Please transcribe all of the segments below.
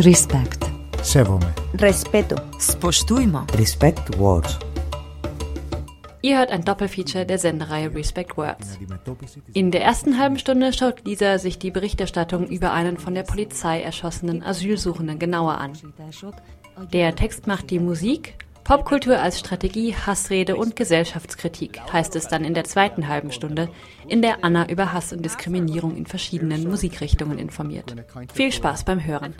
Respekt. Σέβομαι. Respeto. Spoštujmo. Respect Words. Ihr hört ein Doppelfeature der Sendereihe Respect Words. In der ersten halben Stunde schaut Lisa sich die Berichterstattung über einen von der Polizei erschossenen Asylsuchenden genauer an. Der Text macht die Musik, Popkultur als Strategie, Hassrede und Gesellschaftskritik heißt es dann in der zweiten halben Stunde, in der Anna über Hass und Diskriminierung in verschiedenen Musikrichtungen informiert. Viel Spaß beim Hören.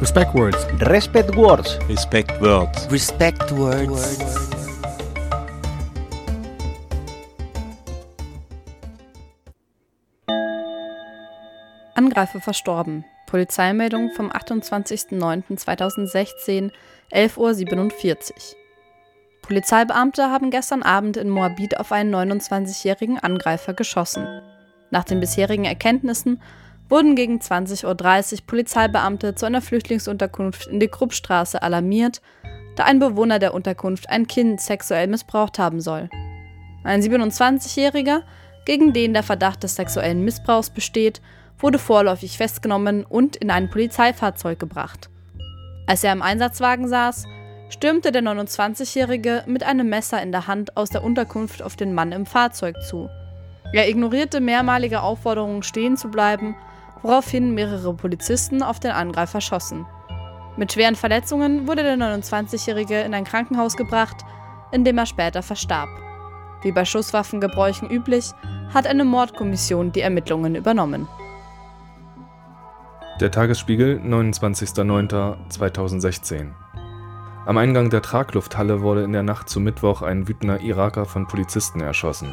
Respect words. Respect Words. Respect Words. Respect Words. Angreifer verstorben. Polizeimeldung vom 28.09.2016, 11.47 Uhr. Polizeibeamte haben gestern Abend in Moabit auf einen 29-jährigen Angreifer geschossen. Nach den bisherigen Erkenntnissen wurden gegen 20.30 Uhr Polizeibeamte zu einer Flüchtlingsunterkunft in die Kruppstraße alarmiert, da ein Bewohner der Unterkunft ein Kind sexuell missbraucht haben soll. Ein 27-Jähriger, gegen den der Verdacht des sexuellen Missbrauchs besteht, wurde vorläufig festgenommen und in ein Polizeifahrzeug gebracht. Als er im Einsatzwagen saß, stürmte der 29-Jährige mit einem Messer in der Hand aus der Unterkunft auf den Mann im Fahrzeug zu. Er ignorierte mehrmalige Aufforderungen, stehen zu bleiben, woraufhin mehrere Polizisten auf den Angreifer schossen. Mit schweren Verletzungen wurde der 29-Jährige in ein Krankenhaus gebracht, in dem er später verstarb. Wie bei Schusswaffengebräuchen üblich, hat eine Mordkommission die Ermittlungen übernommen. Der Tagesspiegel, 29.09.2016. Am Eingang der Traglufthalle wurde in der Nacht zu Mittwoch ein wütender Iraker von Polizisten erschossen.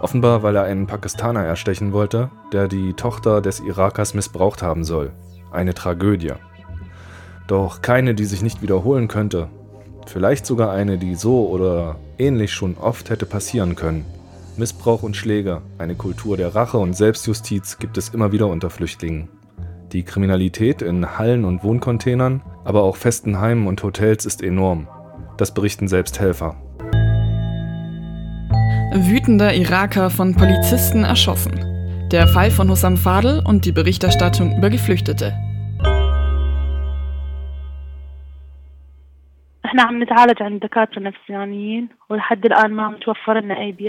Offenbar, weil er einen Pakistaner erstechen wollte, der die Tochter des Irakers missbraucht haben soll. Eine Tragödie. Doch keine, die sich nicht wiederholen könnte. Vielleicht sogar eine, die so oder ähnlich schon oft hätte passieren können. Missbrauch und Schläge, eine Kultur der Rache und Selbstjustiz gibt es immer wieder unter Flüchtlingen. Die Kriminalität in Hallen und Wohncontainern, aber auch festen Heimen und Hotels ist enorm. Das berichten selbst Helfer. Wütender Iraker von Polizisten erschossen. Der Fall von Hussam Fadel und die Berichterstattung über Geflüchtete.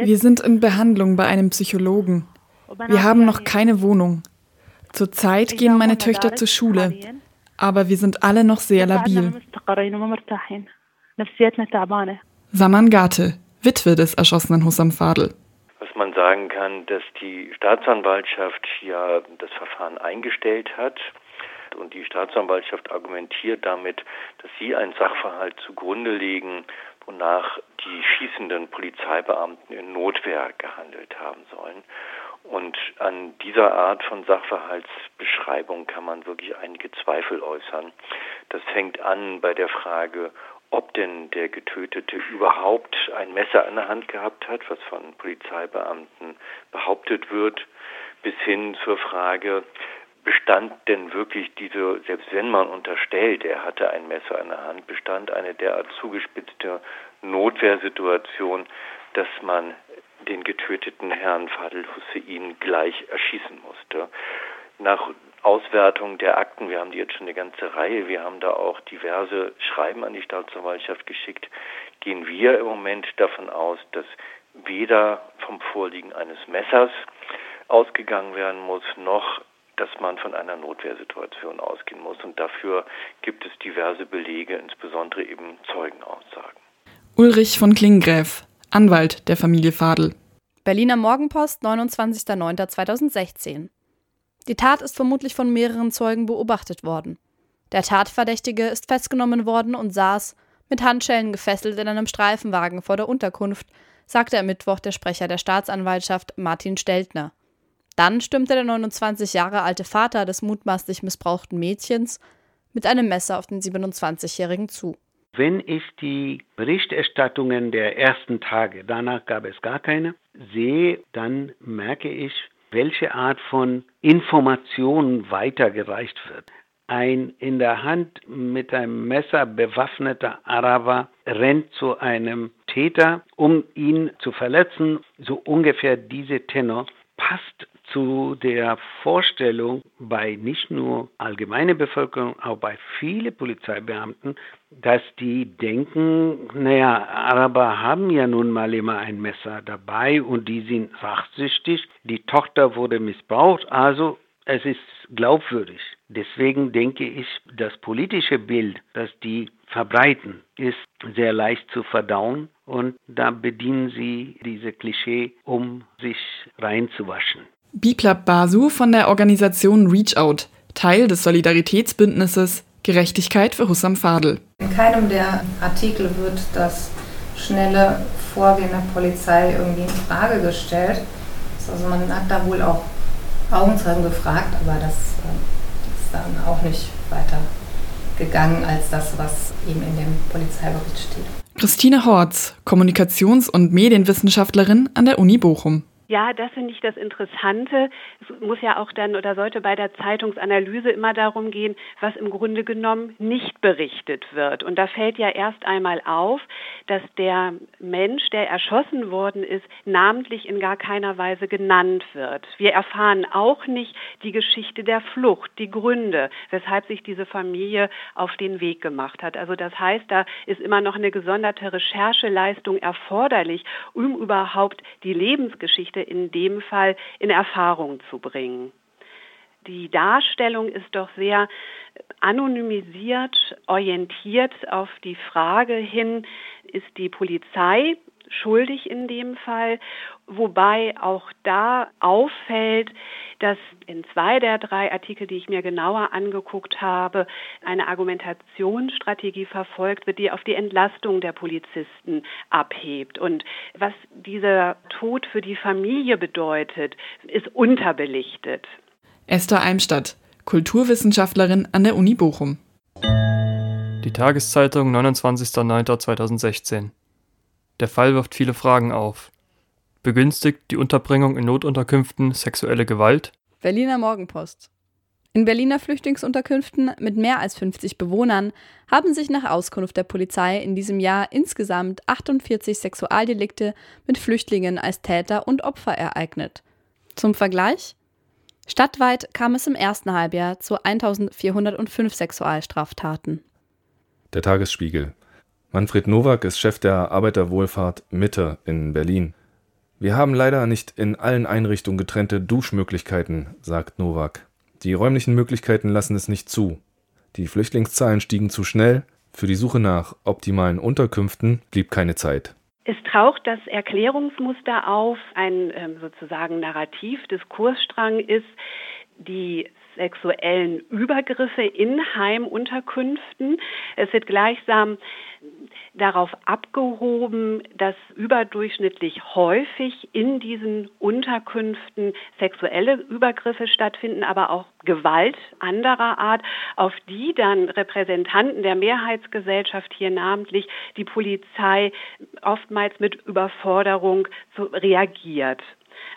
Wir sind in Behandlung bei einem Psychologen. Wir haben noch keine Wohnung. Zurzeit gehen meine Töchter zur Schule, aber wir sind alle noch sehr labil. Saman Gate, Witwe des erschossenen Hussam Fadel. Was man sagen kann, dass die Staatsanwaltschaft ja das Verfahren eingestellt hat. Und die Staatsanwaltschaft argumentiert damit, dass sie einen Sachverhalt zugrunde legen, wonach die schießenden Polizeibeamten in Notwehr gehandelt haben sollen. Und an dieser Art von Sachverhaltsbeschreibung kann man wirklich einige Zweifel äußern. Das fängt an bei der Frage, ob denn der Getötete überhaupt ein Messer in der Hand gehabt hat, was von Polizeibeamten behauptet wird, bis hin zur Frage, bestand denn wirklich diese, selbst wenn man unterstellt, er hatte ein Messer in der Hand, bestand eine derart zugespitzte Notwehrsituation, dass man den getöteten Herrn Fadel Hussein gleich erschießen musste. Nach Auswertung der Akten, wir haben die jetzt schon eine ganze Reihe, wir haben da auch diverse Schreiben an die Staatsanwaltschaft geschickt, gehen wir im Moment davon aus, dass weder vom Vorliegen eines Messers ausgegangen werden muss, noch dass man von einer Notwehrsituation ausgehen muss. Und dafür gibt es diverse Belege, insbesondere eben Zeugenaussagen. Ulrich von Klinggräf, Anwalt der Familie Fadel. Berliner Morgenpost, 29.09.2016. Die Tat ist vermutlich von mehreren Zeugen beobachtet worden. Der Tatverdächtige ist festgenommen worden und saß, mit Handschellen gefesselt, in einem Streifenwagen vor der Unterkunft, sagte am Mittwoch der Sprecher der Staatsanwaltschaft Martin Steltner. Dann stürmte der 29 Jahre alte Vater des mutmaßlich missbrauchten Mädchens mit einem Messer auf den 27-Jährigen zu. Wenn ich die Berichterstattungen der ersten Tage, danach gab es gar keine, sehe, dann merke ich, welche Art von Information weitergereicht wird. Ein in der Hand mit einem Messer bewaffneter Araber rennt zu einem Täter, um ihn zu verletzen. So ungefähr diese Tenor passt zu der Vorstellung bei nicht nur allgemeiner Bevölkerung, auch bei vielen Polizeibeamten, dass die denken, naja, Araber haben ja nun mal immer ein Messer dabei und die sind rachsüchtig, die Tochter wurde missbraucht, also es ist glaubwürdig. Deswegen denke ich, das politische Bild, das die verbreiten, ist sehr leicht zu verdauen und da bedienen sie diese Klischee, um sich reinzuwaschen. Biplab Basu von der Organisation Reach Out, Teil des Solidaritätsbündnisses Gerechtigkeit für Hussam Fadel. In keinem der Artikel wird das schnelle Vorgehen der Polizei irgendwie in Frage gestellt. Also man hat da wohl auch Augenzeugen gefragt, aber das äh, ist dann auch nicht weiter gegangen als das, was eben in dem Polizeibericht steht. Christine Horz, Kommunikations- und Medienwissenschaftlerin an der Uni Bochum. Ja, das finde ich das Interessante. Es muss ja auch dann oder sollte bei der Zeitungsanalyse immer darum gehen, was im Grunde genommen nicht berichtet wird. Und da fällt ja erst einmal auf, dass der Mensch, der erschossen worden ist, namentlich in gar keiner Weise genannt wird. Wir erfahren auch nicht die Geschichte der Flucht, die Gründe, weshalb sich diese Familie auf den Weg gemacht hat. Also das heißt, da ist immer noch eine gesonderte Rechercheleistung erforderlich, um überhaupt die Lebensgeschichte Geschichte in dem Fall in Erfahrung zu bringen. Die Darstellung ist doch sehr anonymisiert, orientiert auf die Frage hin, ist die Polizei schuldig in dem Fall, wobei auch da auffällt, dass in zwei der drei Artikel, die ich mir genauer angeguckt habe, eine Argumentationsstrategie verfolgt wird, die auf die Entlastung der Polizisten abhebt. Und was dieser Tod für die Familie bedeutet, ist unterbelichtet. Esther Eimstadt, Kulturwissenschaftlerin an der Uni Bochum. Die Tageszeitung 29.09.2016 der Fall wirft viele Fragen auf. Begünstigt die Unterbringung in Notunterkünften sexuelle Gewalt? Berliner Morgenpost. In Berliner Flüchtlingsunterkünften mit mehr als 50 Bewohnern haben sich nach Auskunft der Polizei in diesem Jahr insgesamt 48 Sexualdelikte mit Flüchtlingen als Täter und Opfer ereignet. Zum Vergleich? Stadtweit kam es im ersten Halbjahr zu 1405 Sexualstraftaten. Der Tagesspiegel. Manfred Nowak ist Chef der Arbeiterwohlfahrt Mitte in Berlin. Wir haben leider nicht in allen Einrichtungen getrennte Duschmöglichkeiten, sagt Nowak. Die räumlichen Möglichkeiten lassen es nicht zu. Die Flüchtlingszahlen stiegen zu schnell. Für die Suche nach optimalen Unterkünften blieb keine Zeit. Es taucht das Erklärungsmuster auf, ein ähm, sozusagen Narrativ-Diskursstrang ist, die sexuellen Übergriffe in Heimunterkünften. Es wird gleichsam darauf abgehoben, dass überdurchschnittlich häufig in diesen Unterkünften sexuelle Übergriffe stattfinden, aber auch Gewalt anderer Art, auf die dann Repräsentanten der Mehrheitsgesellschaft hier namentlich die Polizei oftmals mit Überforderung reagiert.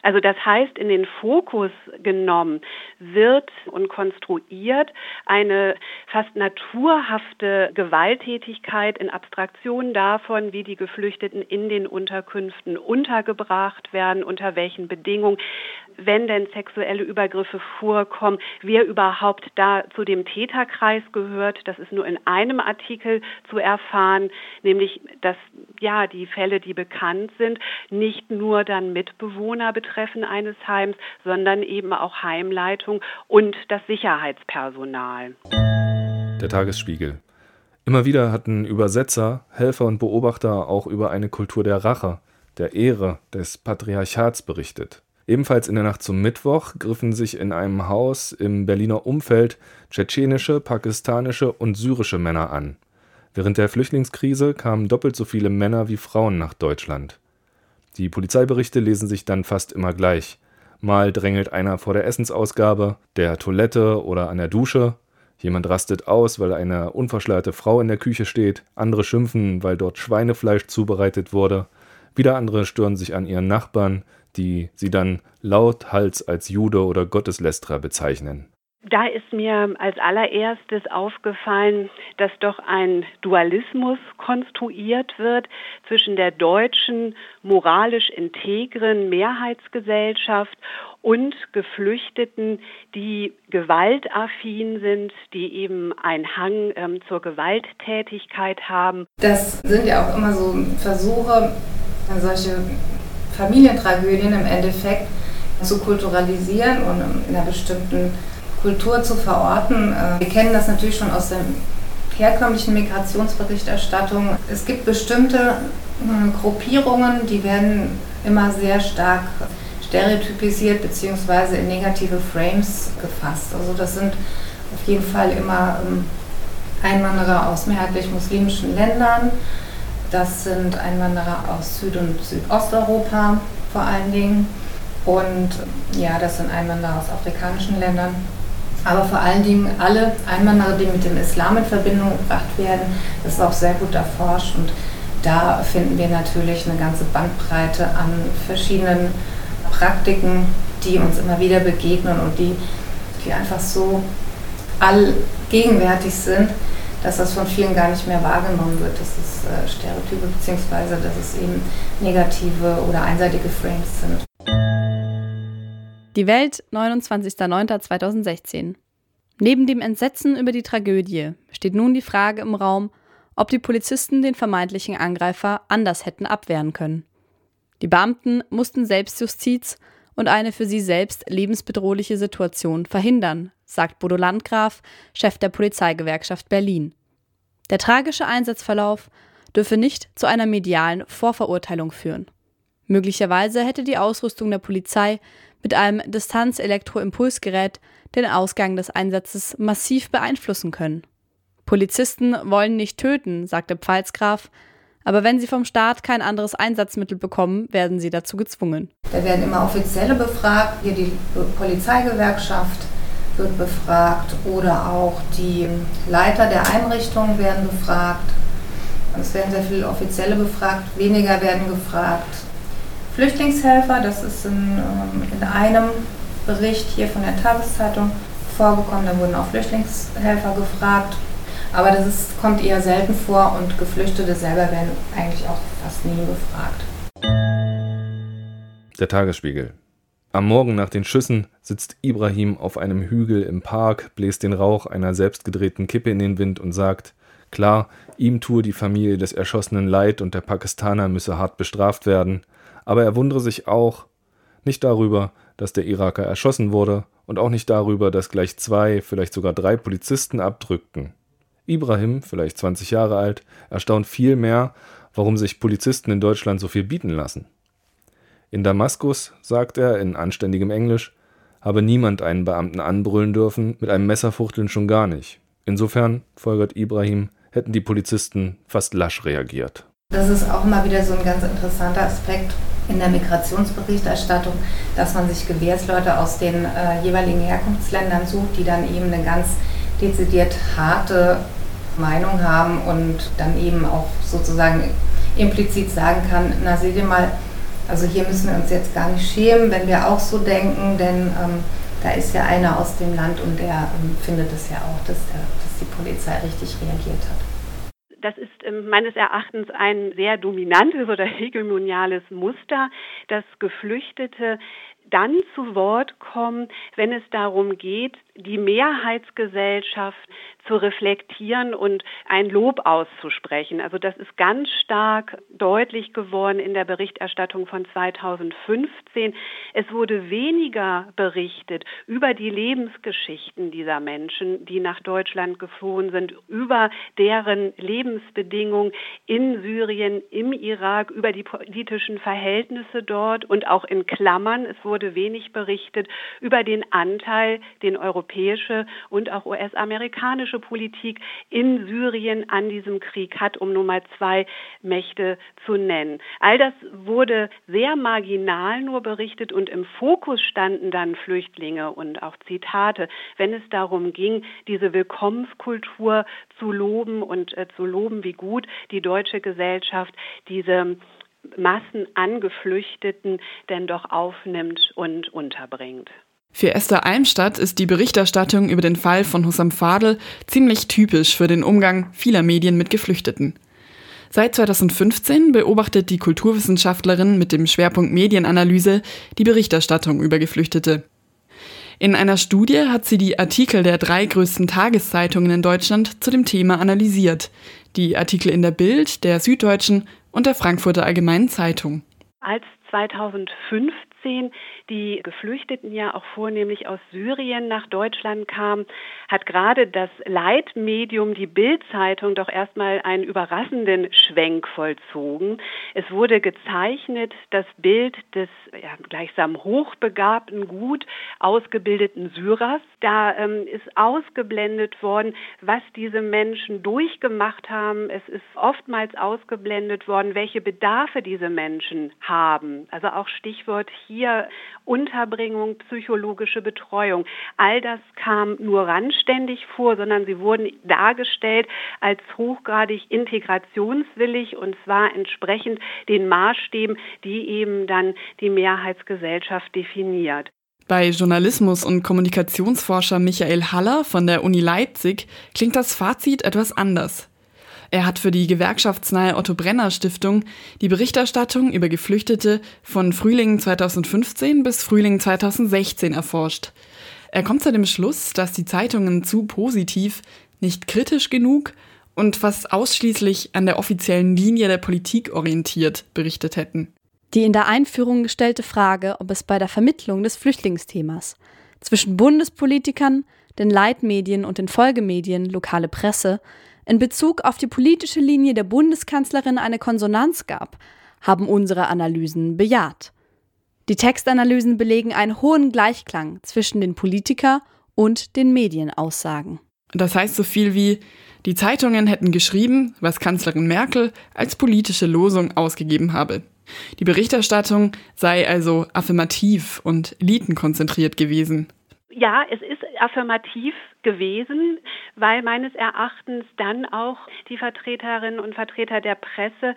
Also das heißt, in den Fokus genommen wird und konstruiert eine fast naturhafte Gewalttätigkeit in Abstraktion davon, wie die Geflüchteten in den Unterkünften untergebracht werden, unter welchen Bedingungen, wenn denn sexuelle Übergriffe vorkommen, wer überhaupt da zu dem Täterkreis gehört. Das ist nur in einem Artikel zu erfahren, nämlich dass ja die Fälle, die bekannt sind, nicht nur dann Mitbewohner betreffen eines Heims, sondern eben auch Heimleitung und das Sicherheitspersonal. Der Tagesspiegel. Immer wieder hatten Übersetzer, Helfer und Beobachter auch über eine Kultur der Rache, der Ehre, des Patriarchats berichtet. Ebenfalls in der Nacht zum Mittwoch griffen sich in einem Haus im Berliner Umfeld tschetschenische, pakistanische und syrische Männer an. Während der Flüchtlingskrise kamen doppelt so viele Männer wie Frauen nach Deutschland. Die Polizeiberichte lesen sich dann fast immer gleich. Mal drängelt einer vor der Essensausgabe, der Toilette oder an der Dusche. Jemand rastet aus, weil eine unverschleierte Frau in der Küche steht. Andere schimpfen, weil dort Schweinefleisch zubereitet wurde. Wieder andere stören sich an ihren Nachbarn, die sie dann lauthals als Jude oder Gotteslästerer bezeichnen. Da ist mir als allererstes aufgefallen, dass doch ein Dualismus konstruiert wird zwischen der deutschen moralisch integren Mehrheitsgesellschaft und Geflüchteten, die gewaltaffin sind, die eben einen Hang ähm, zur Gewalttätigkeit haben. Das sind ja auch immer so Versuche, solche Familientragödien im Endeffekt zu kulturalisieren und in einer bestimmten Kultur zu verorten. Äh, wir kennen das natürlich schon aus der herkömmlichen Migrationsberichterstattung. Es gibt bestimmte äh, Gruppierungen, die werden immer sehr stark stereotypisiert bzw. in negative Frames gefasst. Also das sind auf jeden Fall immer ähm, Einwanderer aus mehrheitlich muslimischen Ländern. Das sind Einwanderer aus Süd- und Südosteuropa vor allen Dingen. Und ja, das sind Einwanderer aus afrikanischen Ländern. Aber vor allen Dingen alle Einwanderer, die mit dem Islam in Verbindung gebracht werden, das ist auch sehr gut erforscht. Und da finden wir natürlich eine ganze Bandbreite an verschiedenen Praktiken, die uns immer wieder begegnen und die, die einfach so allgegenwärtig sind, dass das von vielen gar nicht mehr wahrgenommen wird, dass es äh, Stereotype bzw. dass es eben negative oder einseitige Frames sind. Die Welt, 29.09.2016. Neben dem Entsetzen über die Tragödie steht nun die Frage im Raum, ob die Polizisten den vermeintlichen Angreifer anders hätten abwehren können. Die Beamten mussten Selbstjustiz und eine für sie selbst lebensbedrohliche Situation verhindern, sagt Bodo Landgraf, Chef der Polizeigewerkschaft Berlin. Der tragische Einsatzverlauf dürfe nicht zu einer medialen Vorverurteilung führen. Möglicherweise hätte die Ausrüstung der Polizei mit einem Distanzelektroimpulsgerät den Ausgang des Einsatzes massiv beeinflussen können. Polizisten wollen nicht töten, sagte Pfalzgraf, aber wenn sie vom Staat kein anderes Einsatzmittel bekommen, werden sie dazu gezwungen. Da werden immer Offizielle befragt, hier die Polizeigewerkschaft wird befragt oder auch die Leiter der Einrichtungen werden befragt. Es werden sehr viele Offizielle befragt, weniger werden gefragt. Flüchtlingshelfer, das ist in, ähm, in einem Bericht hier von der Tageszeitung vorgekommen, da wurden auch Flüchtlingshelfer gefragt. Aber das ist, kommt eher selten vor und Geflüchtete selber werden eigentlich auch fast nie befragt. Der Tagesspiegel. Am Morgen nach den Schüssen sitzt Ibrahim auf einem Hügel im Park, bläst den Rauch einer selbstgedrehten Kippe in den Wind und sagt, klar, ihm tue die Familie des Erschossenen leid und der Pakistaner müsse hart bestraft werden, aber er wundere sich auch nicht darüber, dass der Iraker erschossen wurde und auch nicht darüber, dass gleich zwei, vielleicht sogar drei Polizisten abdrückten. Ibrahim, vielleicht 20 Jahre alt, erstaunt viel mehr, warum sich Polizisten in Deutschland so viel bieten lassen. In Damaskus, sagt er in anständigem Englisch, habe niemand einen Beamten anbrüllen dürfen, mit einem Messerfuchteln schon gar nicht. Insofern, folgert Ibrahim, hätten die Polizisten fast lasch reagiert. Das ist auch mal wieder so ein ganz interessanter Aspekt in der Migrationsberichterstattung, dass man sich Gewährsleute aus den äh, jeweiligen Herkunftsländern sucht, die dann eben eine ganz dezidiert harte Meinung haben und dann eben auch sozusagen implizit sagen kann, na seht ihr mal, also hier müssen wir uns jetzt gar nicht schämen, wenn wir auch so denken, denn ähm, da ist ja einer aus dem Land und der ähm, findet es ja auch, dass, der, dass die Polizei richtig reagiert hat. Das ist ähm, meines Erachtens ein sehr dominantes oder hegemoniales Muster, dass Geflüchtete dann zu Wort kommen, wenn es darum geht, die Mehrheitsgesellschaft zu reflektieren und ein Lob auszusprechen. Also das ist ganz stark deutlich geworden in der Berichterstattung von 2015. Es wurde weniger berichtet über die Lebensgeschichten dieser Menschen, die nach Deutschland geflohen sind, über deren Lebensbedingungen in Syrien, im Irak, über die politischen Verhältnisse dort und auch in Klammern. Es wurde wenig berichtet über den Anteil, den europäische und auch US-amerikanische politische Politik in Syrien an diesem Krieg hat, um Nummer zwei Mächte zu nennen. All das wurde sehr marginal nur berichtet und im Fokus standen dann Flüchtlinge und auch Zitate, wenn es darum ging, diese Willkommenskultur zu loben und äh, zu loben, wie gut die deutsche Gesellschaft diese Massen an Geflüchteten denn doch aufnimmt und unterbringt. Für Esther Almstadt ist die Berichterstattung über den Fall von Hussam Fadel ziemlich typisch für den Umgang vieler Medien mit Geflüchteten. Seit 2015 beobachtet die Kulturwissenschaftlerin mit dem Schwerpunkt Medienanalyse die Berichterstattung über Geflüchtete. In einer Studie hat sie die Artikel der drei größten Tageszeitungen in Deutschland zu dem Thema analysiert. Die Artikel in der Bild, der Süddeutschen und der Frankfurter Allgemeinen Zeitung. Als 2015 2015 die Geflüchteten ja auch vornehmlich aus Syrien nach Deutschland kamen, hat gerade das Leitmedium, die Bildzeitung, doch erstmal einen überraschenden Schwenk vollzogen. Es wurde gezeichnet, das Bild des ja, gleichsam hochbegabten, gut ausgebildeten Syrers. Da ähm, ist ausgeblendet worden, was diese Menschen durchgemacht haben. Es ist oftmals ausgeblendet worden, welche Bedarfe diese Menschen haben. Also auch Stichwort hier Unterbringung, psychologische Betreuung. All das kam nur randständig vor, sondern sie wurden dargestellt als hochgradig integrationswillig und zwar entsprechend den Maßstäben, die eben dann die Mehrheitsgesellschaft definiert. Bei Journalismus- und Kommunikationsforscher Michael Haller von der Uni Leipzig klingt das Fazit etwas anders. Er hat für die gewerkschaftsnahe Otto Brenner Stiftung die Berichterstattung über Geflüchtete von Frühling 2015 bis Frühling 2016 erforscht. Er kommt zu dem Schluss, dass die Zeitungen zu positiv, nicht kritisch genug und fast ausschließlich an der offiziellen Linie der Politik orientiert berichtet hätten. Die in der Einführung gestellte Frage, ob es bei der Vermittlung des Flüchtlingsthemas zwischen Bundespolitikern, den Leitmedien und den Folgemedien, lokale Presse, in Bezug auf die politische Linie der Bundeskanzlerin eine Konsonanz gab, haben unsere Analysen bejaht. Die Textanalysen belegen einen hohen Gleichklang zwischen den Politiker und den Medienaussagen. Das heißt so viel wie, die Zeitungen hätten geschrieben, was Kanzlerin Merkel als politische Losung ausgegeben habe. Die Berichterstattung sei also affirmativ und elitenkonzentriert gewesen. Ja, es ist affirmativ gewesen, weil meines Erachtens dann auch die Vertreterinnen und Vertreter der Presse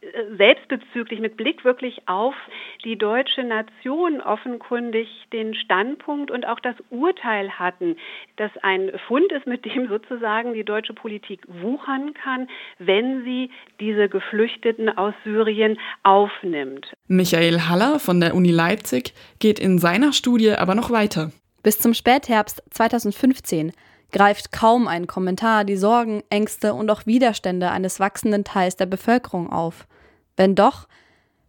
äh, selbstbezüglich mit Blick wirklich auf die deutsche Nation offenkundig den Standpunkt und auch das Urteil hatten, dass ein Fund ist, mit dem sozusagen die deutsche Politik wuchern kann, wenn sie diese Geflüchteten aus Syrien aufnimmt. Michael Haller von der Uni Leipzig geht in seiner Studie aber noch weiter. Bis zum Spätherbst 2015 greift kaum ein Kommentar die Sorgen, Ängste und auch Widerstände eines wachsenden Teils der Bevölkerung auf. Wenn doch,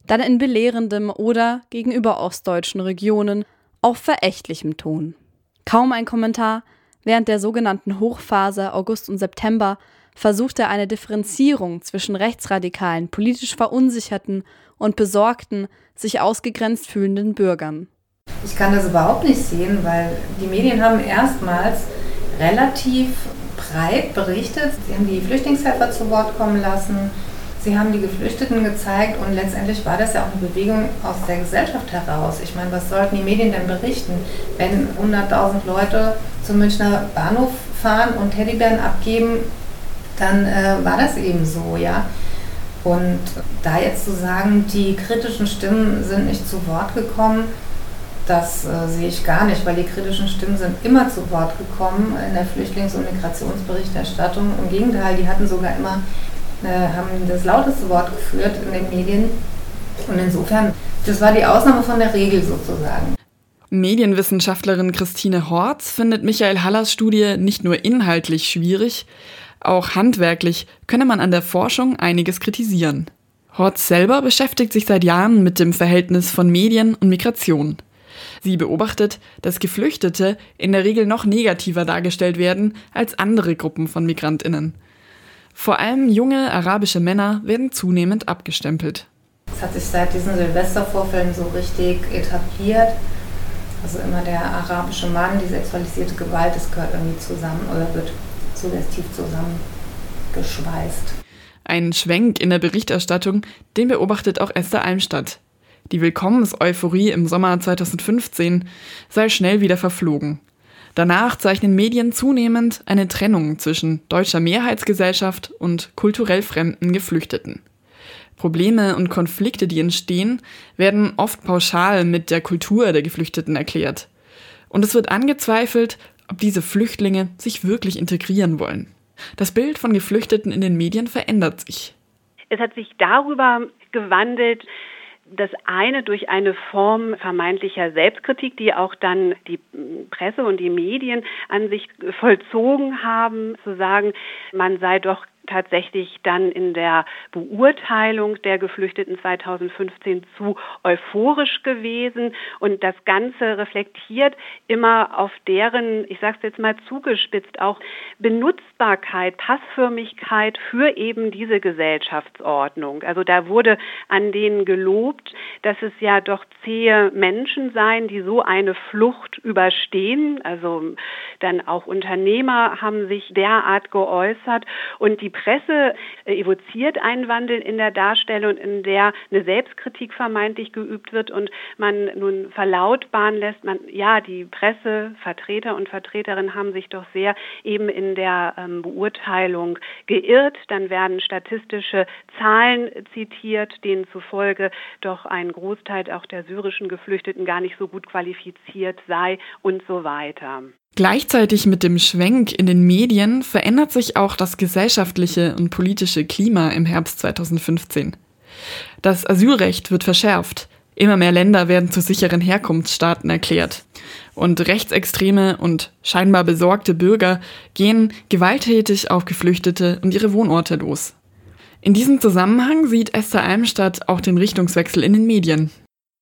dann in belehrendem oder gegenüber ostdeutschen Regionen auf verächtlichem Ton. Kaum ein Kommentar, während der sogenannten Hochphase August und September versuchte eine Differenzierung zwischen rechtsradikalen, politisch verunsicherten und besorgten, sich ausgegrenzt fühlenden Bürgern. Ich kann das überhaupt nicht sehen, weil die Medien haben erstmals relativ breit berichtet. Sie haben die Flüchtlingshelfer zu Wort kommen lassen. Sie haben die Geflüchteten gezeigt und letztendlich war das ja auch eine Bewegung aus der Gesellschaft heraus. Ich meine, was sollten die Medien denn berichten, wenn 100.000 Leute zum Münchner Bahnhof fahren und Teddybären abgeben, dann äh, war das eben so, ja. Und da jetzt zu sagen, die kritischen Stimmen sind nicht zu Wort gekommen, das äh, sehe ich gar nicht, weil die kritischen Stimmen sind immer zu Wort gekommen in der Flüchtlings- und Migrationsberichterstattung. Im Gegenteil, die hatten sogar immer, äh, haben das lauteste Wort geführt in den Medien. Und insofern, das war die Ausnahme von der Regel sozusagen. Medienwissenschaftlerin Christine Horz findet Michael Hallers Studie nicht nur inhaltlich schwierig, auch handwerklich könne man an der Forschung einiges kritisieren. Horz selber beschäftigt sich seit Jahren mit dem Verhältnis von Medien und Migration. Sie beobachtet, dass Geflüchtete in der Regel noch negativer dargestellt werden als andere Gruppen von Migrantinnen. Vor allem junge arabische Männer werden zunehmend abgestempelt. Es hat sich seit diesen Silvestervorfällen so richtig etabliert. Also immer der arabische Mann, die sexualisierte Gewalt, das gehört irgendwie zusammen oder wird suggestiv zusammengeschweißt. Ein Schwenk in der Berichterstattung, den beobachtet auch Esther Almstadt. Die Willkommenseuphorie im Sommer 2015 sei schnell wieder verflogen. Danach zeichnen Medien zunehmend eine Trennung zwischen deutscher Mehrheitsgesellschaft und kulturell fremden Geflüchteten. Probleme und Konflikte, die entstehen, werden oft pauschal mit der Kultur der Geflüchteten erklärt. Und es wird angezweifelt, ob diese Flüchtlinge sich wirklich integrieren wollen. Das Bild von Geflüchteten in den Medien verändert sich. Es hat sich darüber gewandelt, das eine durch eine Form vermeintlicher Selbstkritik, die auch dann die Presse und die Medien an sich vollzogen haben, zu sagen, man sei doch tatsächlich dann in der Beurteilung der Geflüchteten 2015 zu euphorisch gewesen. Und das Ganze reflektiert immer auf deren, ich sage es jetzt mal zugespitzt, auch Benutzbarkeit, Passförmigkeit für eben diese Gesellschaftsordnung. Also da wurde an denen gelobt, dass es ja doch zähe Menschen seien, die so eine Flucht überstehen. Also dann auch Unternehmer haben sich derart geäußert und die Presse äh, evoziert einen Wandel in der Darstellung, in der eine Selbstkritik vermeintlich geübt wird und man nun verlautbaren lässt, man, ja, die Pressevertreter und Vertreterinnen haben sich doch sehr eben in der ähm, Beurteilung geirrt. Dann werden statistische Zahlen zitiert, denen zufolge doch ein Großteil auch der syrischen Geflüchteten gar nicht so gut qualifiziert sei und so weiter. Gleichzeitig mit dem Schwenk in den Medien verändert sich auch das gesellschaftliche und politische Klima im Herbst 2015. Das Asylrecht wird verschärft. Immer mehr Länder werden zu sicheren Herkunftsstaaten erklärt. Und rechtsextreme und scheinbar besorgte Bürger gehen gewalttätig auf Geflüchtete und ihre Wohnorte los. In diesem Zusammenhang sieht Esther Almstadt auch den Richtungswechsel in den Medien.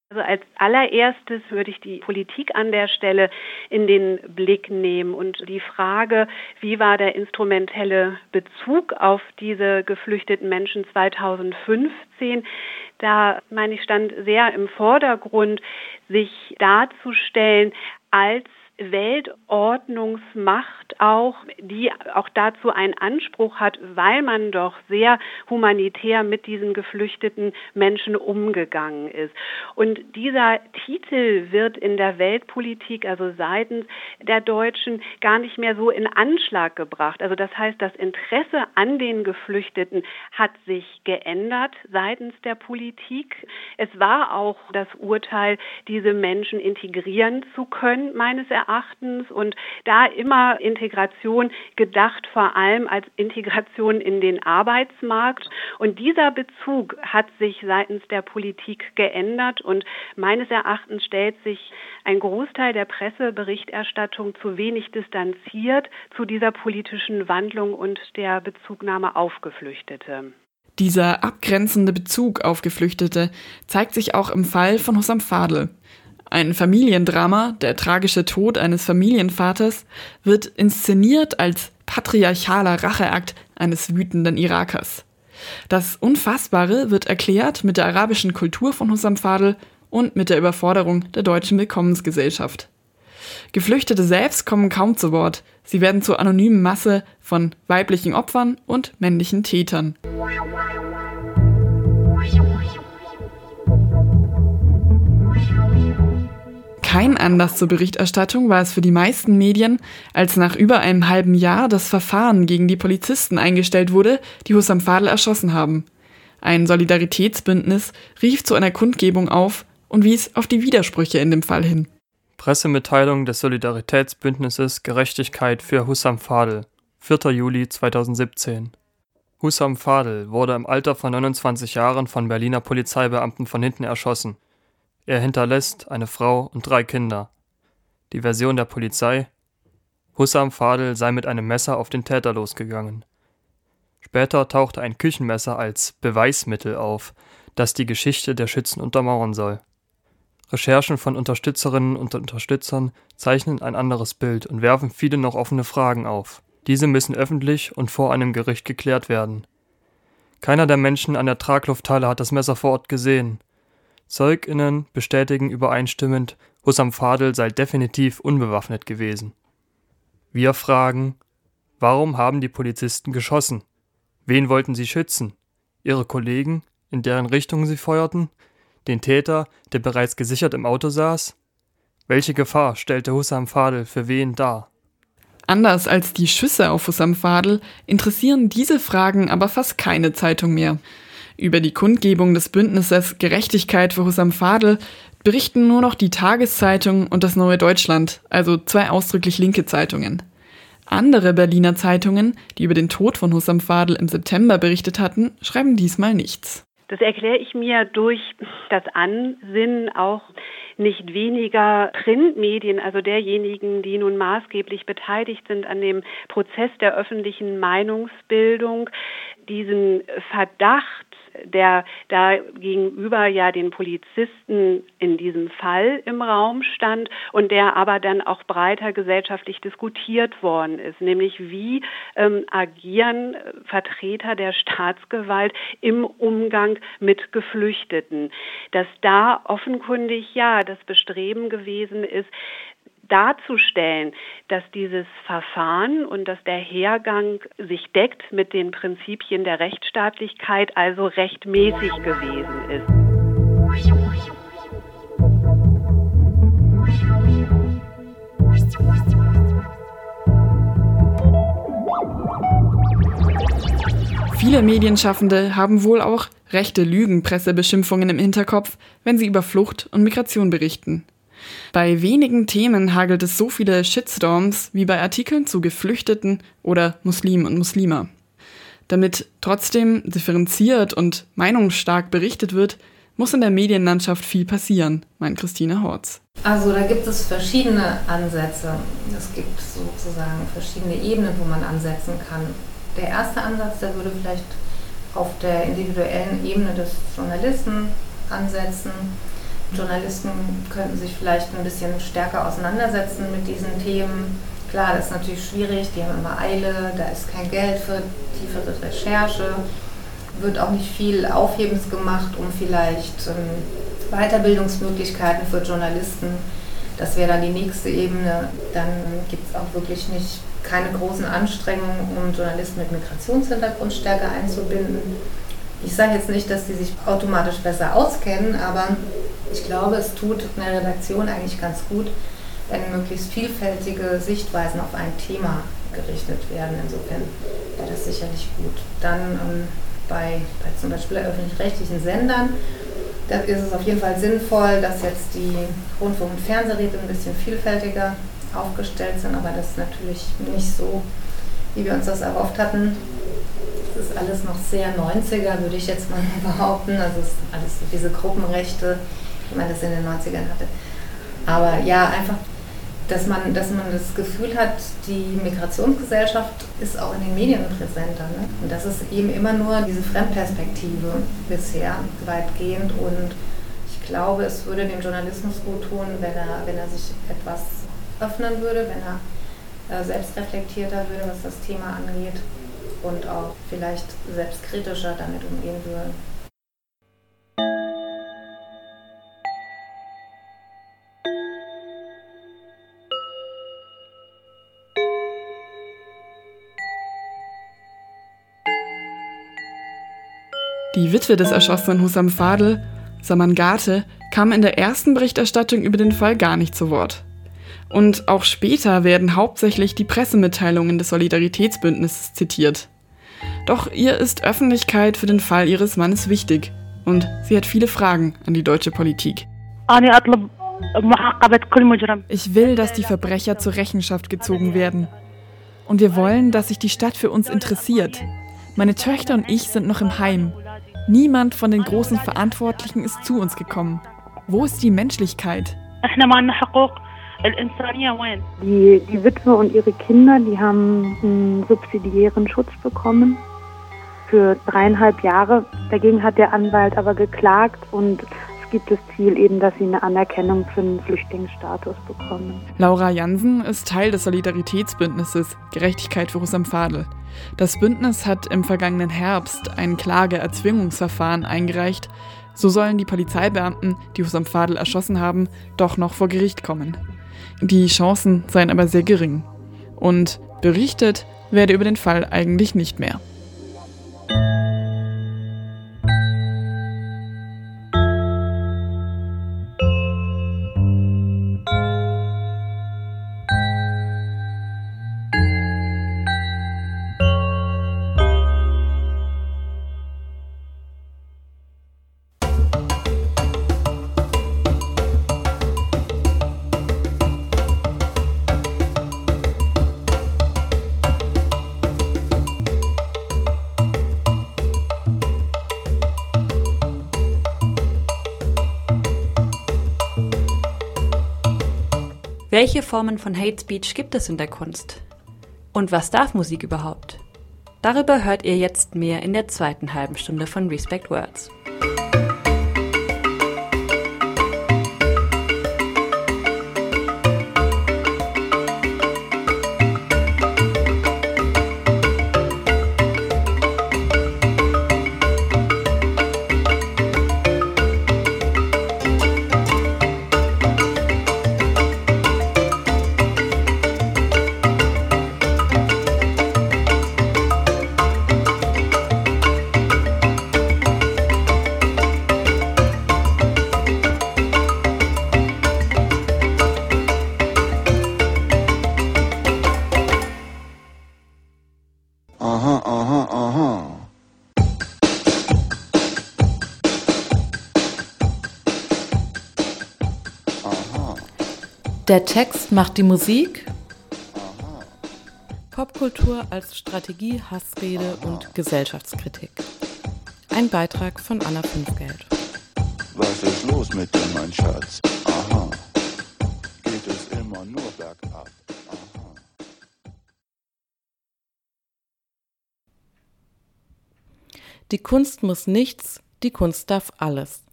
Also als allererstes würde ich die Politik an der Stelle in den Blick nehmen und die Frage, wie war der instrumentelle Bezug auf diese geflüchteten Menschen 2015? Da meine ich stand sehr im Vordergrund, sich darzustellen als Weltordnungsmacht auch, die auch dazu einen Anspruch hat, weil man doch sehr humanitär mit diesen geflüchteten Menschen umgegangen ist. Und dieser Titel wird in der Weltpolitik, also seitens der Deutschen, gar nicht mehr so in Anschlag gebracht. Also das heißt, das Interesse an den Geflüchteten hat sich geändert seitens der Politik. Es war auch das Urteil, diese Menschen integrieren zu können, meines Erachtens Erachtens und da immer Integration gedacht, vor allem als Integration in den Arbeitsmarkt. Und dieser Bezug hat sich seitens der Politik geändert und meines Erachtens stellt sich ein Großteil der Presseberichterstattung zu wenig distanziert zu dieser politischen Wandlung und der Bezugnahme auf Geflüchtete. Dieser abgrenzende Bezug auf Geflüchtete zeigt sich auch im Fall von Hussam Fadl. Ein Familiendrama, der tragische Tod eines Familienvaters, wird inszeniert als patriarchaler Racheakt eines wütenden Irakers. Das Unfassbare wird erklärt mit der arabischen Kultur von Hussam Fadl und mit der Überforderung der deutschen Willkommensgesellschaft. Geflüchtete selbst kommen kaum zu Wort. Sie werden zur anonymen Masse von weiblichen Opfern und männlichen Tätern. Kein Anlass zur Berichterstattung war es für die meisten Medien, als nach über einem halben Jahr das Verfahren gegen die Polizisten eingestellt wurde, die Hussam Fadl erschossen haben. Ein Solidaritätsbündnis rief zu einer Kundgebung auf und wies auf die Widersprüche in dem Fall hin. Pressemitteilung des Solidaritätsbündnisses Gerechtigkeit für Hussam Fadl, 4. Juli 2017. Hussam Fadl wurde im Alter von 29 Jahren von Berliner Polizeibeamten von hinten erschossen. Er hinterlässt eine Frau und drei Kinder. Die Version der Polizei: Hussam Fadel sei mit einem Messer auf den Täter losgegangen. Später tauchte ein Küchenmesser als Beweismittel auf, das die Geschichte der Schützen untermauern soll. Recherchen von Unterstützerinnen und Unterstützern zeichnen ein anderes Bild und werfen viele noch offene Fragen auf. Diese müssen öffentlich und vor einem Gericht geklärt werden. Keiner der Menschen an der Traglufthalle hat das Messer vor Ort gesehen. ZeugInnen bestätigen übereinstimmend, Hussam Fadel sei definitiv unbewaffnet gewesen. Wir fragen, warum haben die Polizisten geschossen? Wen wollten sie schützen? Ihre Kollegen, in deren Richtung sie feuerten? Den Täter, der bereits gesichert im Auto saß? Welche Gefahr stellte Hussam Fadel für wen dar? Anders als die Schüsse auf Hussam Fadel interessieren diese Fragen aber fast keine Zeitung mehr. Über die Kundgebung des Bündnisses Gerechtigkeit für Hussam Fadl berichten nur noch die Tageszeitung und das Neue Deutschland, also zwei ausdrücklich linke Zeitungen. Andere Berliner Zeitungen, die über den Tod von Hussam Fadl im September berichtet hatten, schreiben diesmal nichts. Das erkläre ich mir durch das Ansinnen auch nicht weniger Printmedien, also derjenigen, die nun maßgeblich beteiligt sind an dem Prozess der öffentlichen Meinungsbildung, diesen Verdacht der da gegenüber ja den Polizisten in diesem Fall im Raum stand und der aber dann auch breiter gesellschaftlich diskutiert worden ist, nämlich wie ähm, agieren Vertreter der Staatsgewalt im Umgang mit Geflüchteten. Dass da offenkundig ja das Bestreben gewesen ist, darzustellen, dass dieses Verfahren und dass der Hergang sich deckt mit den Prinzipien der Rechtsstaatlichkeit, also rechtmäßig gewesen ist. Viele Medienschaffende haben wohl auch rechte Lügenpressebeschimpfungen im Hinterkopf, wenn sie über Flucht und Migration berichten. Bei wenigen Themen hagelt es so viele Shitstorms wie bei Artikeln zu Geflüchteten oder Muslimen und Muslima. Damit trotzdem differenziert und meinungsstark berichtet wird, muss in der Medienlandschaft viel passieren, meint Christine Horz. Also da gibt es verschiedene Ansätze. Es gibt sozusagen verschiedene Ebenen, wo man ansetzen kann. Der erste Ansatz, der würde vielleicht auf der individuellen Ebene des Journalisten ansetzen Journalisten könnten sich vielleicht ein bisschen stärker auseinandersetzen mit diesen Themen. Klar, das ist natürlich schwierig, die haben immer Eile, da ist kein Geld für tiefere Recherche, wird auch nicht viel Aufhebens gemacht, um vielleicht ähm, Weiterbildungsmöglichkeiten für Journalisten. Das wäre dann die nächste Ebene. Dann gibt es auch wirklich nicht keine großen Anstrengungen, um Journalisten mit Migrationshintergrund stärker einzubinden. Ich sage jetzt nicht, dass die sich automatisch besser auskennen, aber ich glaube, es tut einer Redaktion eigentlich ganz gut, wenn möglichst vielfältige Sichtweisen auf ein Thema gerichtet werden. Insofern wäre das sicherlich gut. Dann ähm, bei, bei zum Beispiel öffentlich-rechtlichen Sendern, da ist es auf jeden Fall sinnvoll, dass jetzt die Rundfunk- und Fernsehräte ein bisschen vielfältiger aufgestellt sind, aber das ist natürlich nicht so, wie wir uns das erhofft hatten. Das ist alles noch sehr 90er, würde ich jetzt mal behaupten. Also es ist alles diese Gruppenrechte, wie man das in den 90ern hatte. Aber ja, einfach, dass man, dass man das Gefühl hat, die Migrationsgesellschaft ist auch in den Medien präsenter. Ne? Und das ist eben immer nur diese Fremdperspektive bisher weitgehend. Und ich glaube, es würde dem Journalismus gut tun, wenn er, wenn er sich etwas öffnen würde, wenn er äh, selbstreflektierter würde, was das Thema angeht und auch vielleicht selbstkritischer damit umgehen würde. Die Witwe des erschossenen Hussam Fadl, Samangate, kam in der ersten Berichterstattung über den Fall gar nicht zu Wort. Und auch später werden hauptsächlich die Pressemitteilungen des Solidaritätsbündnisses zitiert. Doch ihr ist Öffentlichkeit für den Fall ihres Mannes wichtig und sie hat viele Fragen an die deutsche Politik. Ich will, dass die Verbrecher zur Rechenschaft gezogen werden. Und wir wollen, dass sich die Stadt für uns interessiert. Meine Töchter und ich sind noch im Heim. Niemand von den großen Verantwortlichen ist zu uns gekommen. Wo ist die Menschlichkeit? Die, die Witwe und ihre Kinder, die haben einen subsidiären Schutz bekommen für dreieinhalb Jahre. Dagegen hat der Anwalt aber geklagt und gibt das Ziel eben, dass sie eine Anerkennung für einen Flüchtlingsstatus bekommen. Laura Jansen ist Teil des Solidaritätsbündnisses Gerechtigkeit für Russam Fadel. Das Bündnis hat im vergangenen Herbst ein Klageerzwingungsverfahren eingereicht. So sollen die Polizeibeamten, die Husam Fadel erschossen haben, doch noch vor Gericht kommen. Die Chancen seien aber sehr gering. Und berichtet werde über den Fall eigentlich nicht mehr. Welche Formen von Hate Speech gibt es in der Kunst? Und was darf Musik überhaupt? Darüber hört ihr jetzt mehr in der zweiten halben Stunde von Respect Words. Der Text macht die Musik. Popkultur als Strategie, Hassrede und Gesellschaftskritik. Ein Beitrag von Anna Fünfgeld. Was ist los mit dir, mein Schatz? Aha. Geht es immer nur bergab? Aha. Die Kunst muss nichts, die Kunst darf alles.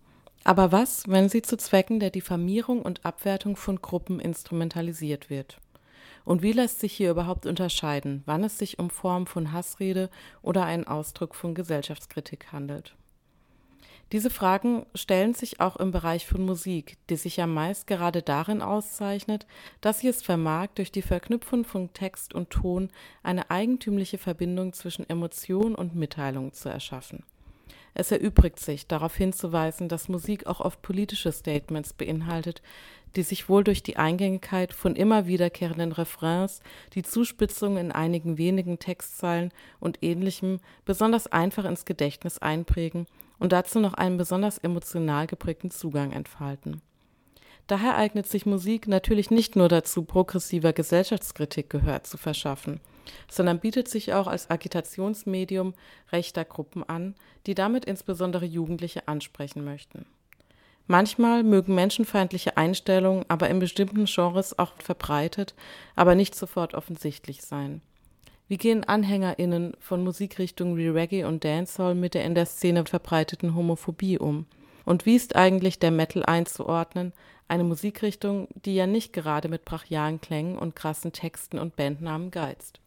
Aber was, wenn sie zu Zwecken der Diffamierung und Abwertung von Gruppen instrumentalisiert wird? Und wie lässt sich hier überhaupt unterscheiden, wann es sich um Form von Hassrede oder einen Ausdruck von Gesellschaftskritik handelt? Diese Fragen stellen sich auch im Bereich von Musik, die sich ja meist gerade darin auszeichnet, dass sie es vermag, durch die Verknüpfung von Text und Ton eine eigentümliche Verbindung zwischen Emotion und Mitteilung zu erschaffen. Es erübrigt sich, darauf hinzuweisen, dass Musik auch oft politische Statements beinhaltet, die sich wohl durch die Eingängigkeit von immer wiederkehrenden Refrains, die Zuspitzung in einigen wenigen Textzeilen und ähnlichem besonders einfach ins Gedächtnis einprägen und dazu noch einen besonders emotional geprägten Zugang entfalten. Daher eignet sich Musik natürlich nicht nur dazu, progressiver Gesellschaftskritik Gehör zu verschaffen – sondern bietet sich auch als Agitationsmedium rechter Gruppen an, die damit insbesondere Jugendliche ansprechen möchten. Manchmal mögen menschenfeindliche Einstellungen aber in bestimmten Genres auch verbreitet, aber nicht sofort offensichtlich sein. Wie gehen AnhängerInnen von Musikrichtungen wie Reggae und Dancehall mit der in der Szene verbreiteten Homophobie um? Und wie ist eigentlich der Metal einzuordnen, eine Musikrichtung, die ja nicht gerade mit brachialen Klängen und krassen Texten und Bandnamen geizt?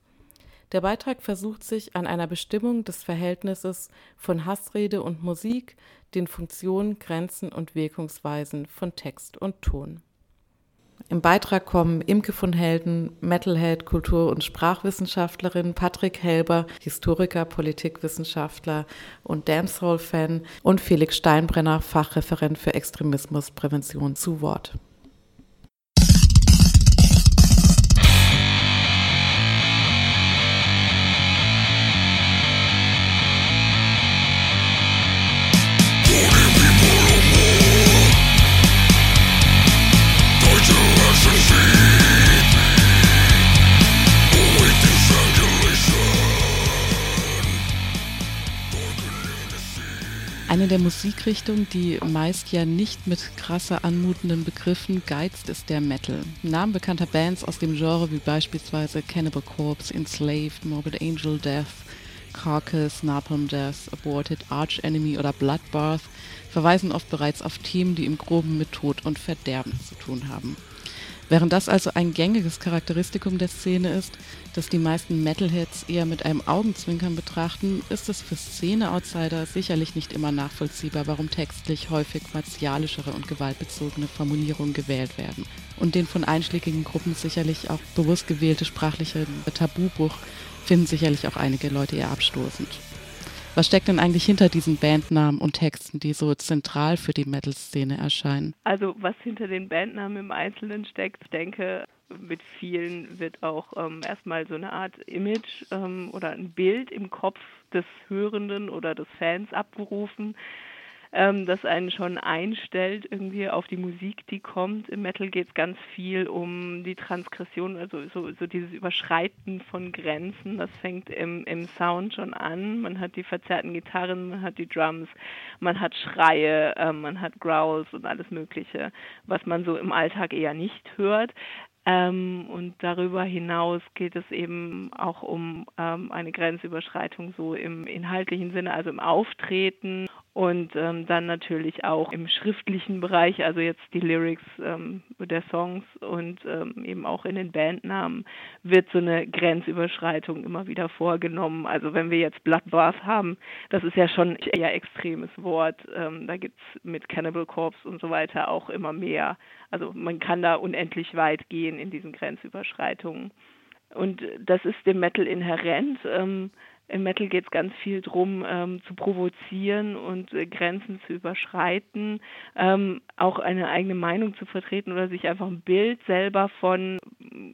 Der Beitrag versucht sich an einer Bestimmung des Verhältnisses von Hassrede und Musik, den Funktionen, Grenzen und Wirkungsweisen von Text und Ton. Im Beitrag kommen Imke von Helden, Metalhead, Kultur- und Sprachwissenschaftlerin, Patrick Helber, Historiker, Politikwissenschaftler und Dancehall-Fan und Felix Steinbrenner, Fachreferent für Extremismusprävention zu Wort. Eine der Musikrichtungen, die meist ja nicht mit krasser anmutenden Begriffen geizt, ist der Metal. Namen bekannter Bands aus dem Genre wie beispielsweise Cannibal Corpse, Enslaved, Morbid Angel Death, Carcass, Napalm Death, Aborted, Arch Enemy oder Bloodbath verweisen oft bereits auf Themen, die im Groben mit Tod und Verderben zu tun haben. Während das also ein gängiges Charakteristikum der Szene ist, das die meisten Metalheads eher mit einem Augenzwinkern betrachten, ist es für Szene-Outsider sicherlich nicht immer nachvollziehbar, warum textlich häufig martialischere und gewaltbezogene Formulierungen gewählt werden. Und den von einschlägigen Gruppen sicherlich auch bewusst gewählte sprachliche Tabubruch finden sicherlich auch einige Leute eher abstoßend. Was steckt denn eigentlich hinter diesen Bandnamen und Texten, die so zentral für die Metal-Szene erscheinen? Also was hinter den Bandnamen im Einzelnen steckt, denke, mit vielen wird auch ähm, erstmal so eine Art Image ähm, oder ein Bild im Kopf des Hörenden oder des Fans abgerufen ähm, das einen schon einstellt irgendwie auf die Musik, die kommt. Im Metal geht es ganz viel um die Transgression, also so, so dieses Überschreiten von Grenzen. Das fängt im, im Sound schon an. Man hat die verzerrten Gitarren, man hat die Drums, man hat Schreie, äh, man hat Growls und alles Mögliche, was man so im Alltag eher nicht hört. Ähm, und darüber hinaus geht es eben auch um ähm, eine Grenzüberschreitung so im inhaltlichen Sinne, also im Auftreten und ähm, dann natürlich auch im schriftlichen Bereich, also jetzt die Lyrics ähm, der Songs und ähm, eben auch in den Bandnamen wird so eine Grenzüberschreitung immer wieder vorgenommen. Also wenn wir jetzt Bloodbath haben, das ist ja schon ein eher extremes Wort. Ähm, da gibt's mit Cannibal Corpse und so weiter auch immer mehr. Also man kann da unendlich weit gehen in diesen Grenzüberschreitungen. Und das ist dem Metal inhärent. Ähm, im Metal geht es ganz viel darum, ähm, zu provozieren und äh, Grenzen zu überschreiten, ähm, auch eine eigene Meinung zu vertreten oder sich einfach ein Bild selber von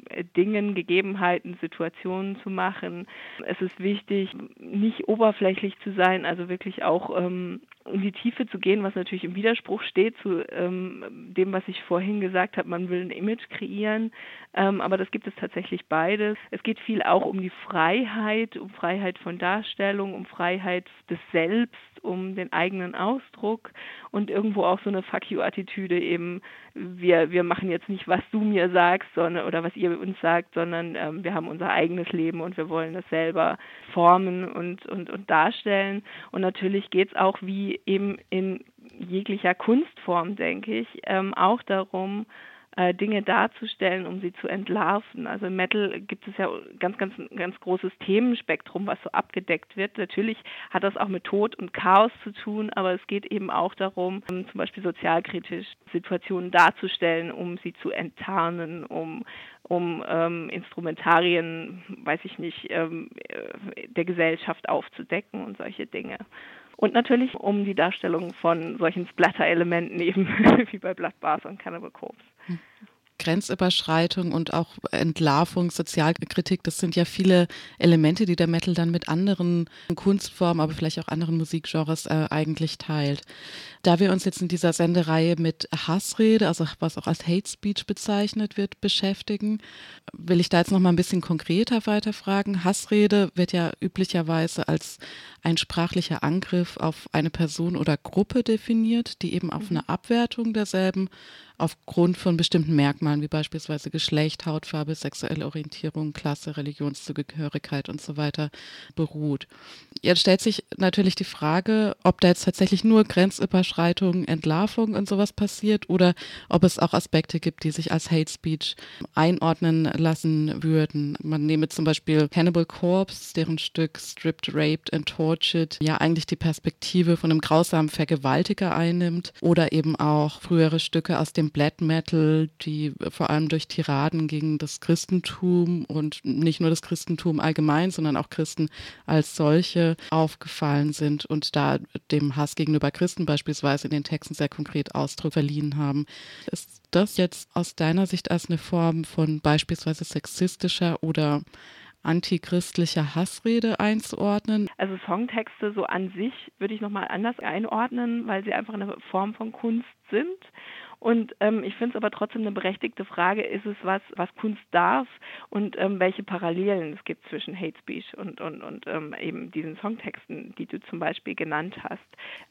äh, Dingen, Gegebenheiten, Situationen zu machen. Es ist wichtig, nicht oberflächlich zu sein, also wirklich auch ähm, in die Tiefe zu gehen, was natürlich im Widerspruch steht zu ähm, dem, was ich vorhin gesagt habe. Man will ein Image kreieren, ähm, aber das gibt es tatsächlich beides. Es geht viel auch um die Freiheit, um Freiheit von Darstellung, um Freiheit des Selbst, um den eigenen Ausdruck und irgendwo auch so eine Fuck you-Attitüde eben. Wir, wir machen jetzt nicht, was du mir sagst, sondern oder was ihr uns sagt, sondern ähm, wir haben unser eigenes Leben und wir wollen das selber formen und, und, und darstellen. Und natürlich geht es auch wie eben in jeglicher Kunstform, denke ich, ähm, auch darum, Dinge darzustellen, um sie zu entlarven. Also im Metal gibt es ja ganz, ganz, ganz großes Themenspektrum, was so abgedeckt wird. Natürlich hat das auch mit Tod und Chaos zu tun, aber es geht eben auch darum, um, zum Beispiel sozialkritisch Situationen darzustellen, um sie zu enttarnen, um um ähm, Instrumentarien, weiß ich nicht, ähm, äh, der Gesellschaft aufzudecken und solche Dinge. Und natürlich um die Darstellung von solchen Splatter-Elementen eben wie bei Bloodbath und Cannibal Corpse. Grenzüberschreitung und auch Entlarvung, Sozialkritik, das sind ja viele Elemente, die der Metal dann mit anderen Kunstformen, aber vielleicht auch anderen Musikgenres äh, eigentlich teilt. Da wir uns jetzt in dieser Sendereihe mit Hassrede, also was auch als Hate Speech bezeichnet wird, beschäftigen, will ich da jetzt noch mal ein bisschen konkreter weiterfragen. Hassrede wird ja üblicherweise als ein sprachlicher Angriff auf eine Person oder Gruppe definiert, die eben auf eine Abwertung derselben aufgrund von bestimmten Merkmalen wie beispielsweise Geschlecht, Hautfarbe, sexuelle Orientierung, Klasse, Religionszugehörigkeit und so weiter beruht. Jetzt stellt sich natürlich die Frage, ob da jetzt tatsächlich nur Grenzüberschreitung, Entlarvung und sowas passiert oder ob es auch Aspekte gibt, die sich als Hate Speech einordnen lassen würden. Man nehme zum Beispiel Cannibal Corpse, deren Stück Stripped, Raped and Tortured ja eigentlich die Perspektive von einem grausamen Vergewaltiger einnimmt oder eben auch frühere Stücke aus dem Black Metal, die vor allem durch Tiraden gegen das Christentum und nicht nur das Christentum allgemein, sondern auch Christen als solche aufgefallen sind und da dem Hass gegenüber Christen beispielsweise in den Texten sehr konkret Ausdruck verliehen haben. Ist das jetzt aus deiner Sicht als eine Form von beispielsweise sexistischer oder antichristlicher Hassrede einzuordnen? Also Songtexte so an sich würde ich nochmal anders einordnen, weil sie einfach eine Form von Kunst sind und ähm, ich finde es aber trotzdem eine berechtigte Frage, ist es was, was Kunst darf und ähm, welche Parallelen es gibt zwischen Hate Speech und, und, und ähm, eben diesen Songtexten, die du zum Beispiel genannt hast.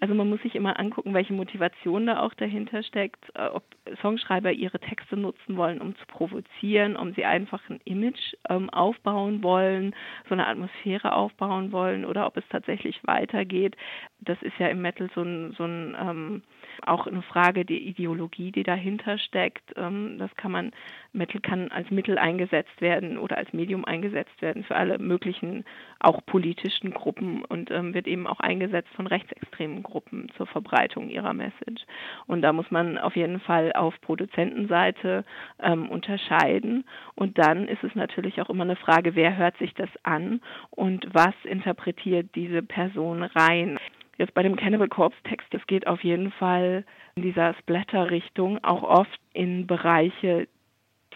Also man muss sich immer angucken, welche Motivation da auch dahinter steckt, äh, ob Songschreiber ihre Texte nutzen wollen, um zu provozieren, um sie einfach ein Image ähm, aufbauen wollen, so eine Atmosphäre aufbauen wollen oder ob es tatsächlich weitergeht. Das ist ja im Metal so ein, so ein ähm, auch eine Frage der Ideologie, die dahinter steckt. Ähm, das kann man, Metal kann als Mittel eingesetzt werden oder als Medium eingesetzt werden für alle möglichen, auch politischen Gruppen und ähm, wird eben auch eingesetzt von rechtsextremen Gruppen zur Verbreitung ihrer Message. Und da muss man auf jeden Fall auf Produzentenseite ähm, unterscheiden. Und dann ist es natürlich auch immer eine Frage, wer hört sich das an und was interpretiert diese Person rein. Jetzt bei dem Cannibal Corpse Text, es geht auf jeden Fall in dieser Splatter-Richtung auch oft in Bereiche,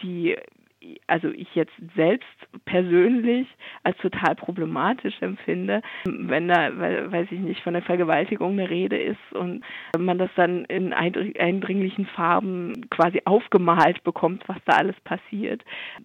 die also ich jetzt selbst persönlich als total problematisch empfinde, wenn da, weiß ich nicht, von der Vergewaltigung eine Rede ist und man das dann in eindringlichen Farben quasi aufgemalt bekommt, was da alles passiert,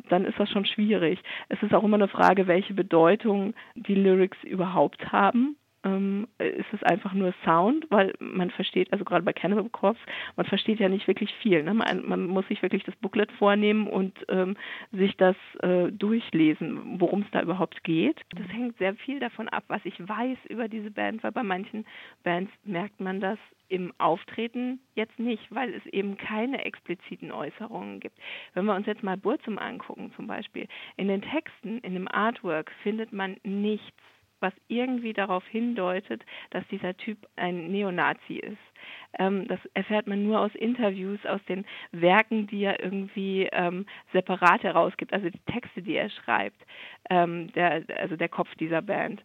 dann ist das schon schwierig. Es ist auch immer eine Frage, welche Bedeutung die Lyrics überhaupt haben ähm, ist es einfach nur Sound, weil man versteht, also gerade bei Cannibal Corpse, man versteht ja nicht wirklich viel. Ne? Man, man, muss sich wirklich das Booklet vornehmen und ähm, sich das äh, durchlesen, worum es da überhaupt geht. Das hängt sehr viel davon ab, was ich weiß über diese Band, weil bei manchen Bands merkt man das im Auftreten jetzt nicht, weil es eben keine expliziten Äußerungen gibt. Wenn wir uns jetzt mal Burzum angucken zum Beispiel, in den Texten, in dem Artwork findet man nichts was irgendwie darauf hindeutet, dass dieser Typ ein Neonazi ist. Ähm, das erfährt man nur aus Interviews, aus den Werken, die er irgendwie ähm, separat herausgibt, also die Texte, die er schreibt, ähm, der, also der Kopf dieser Band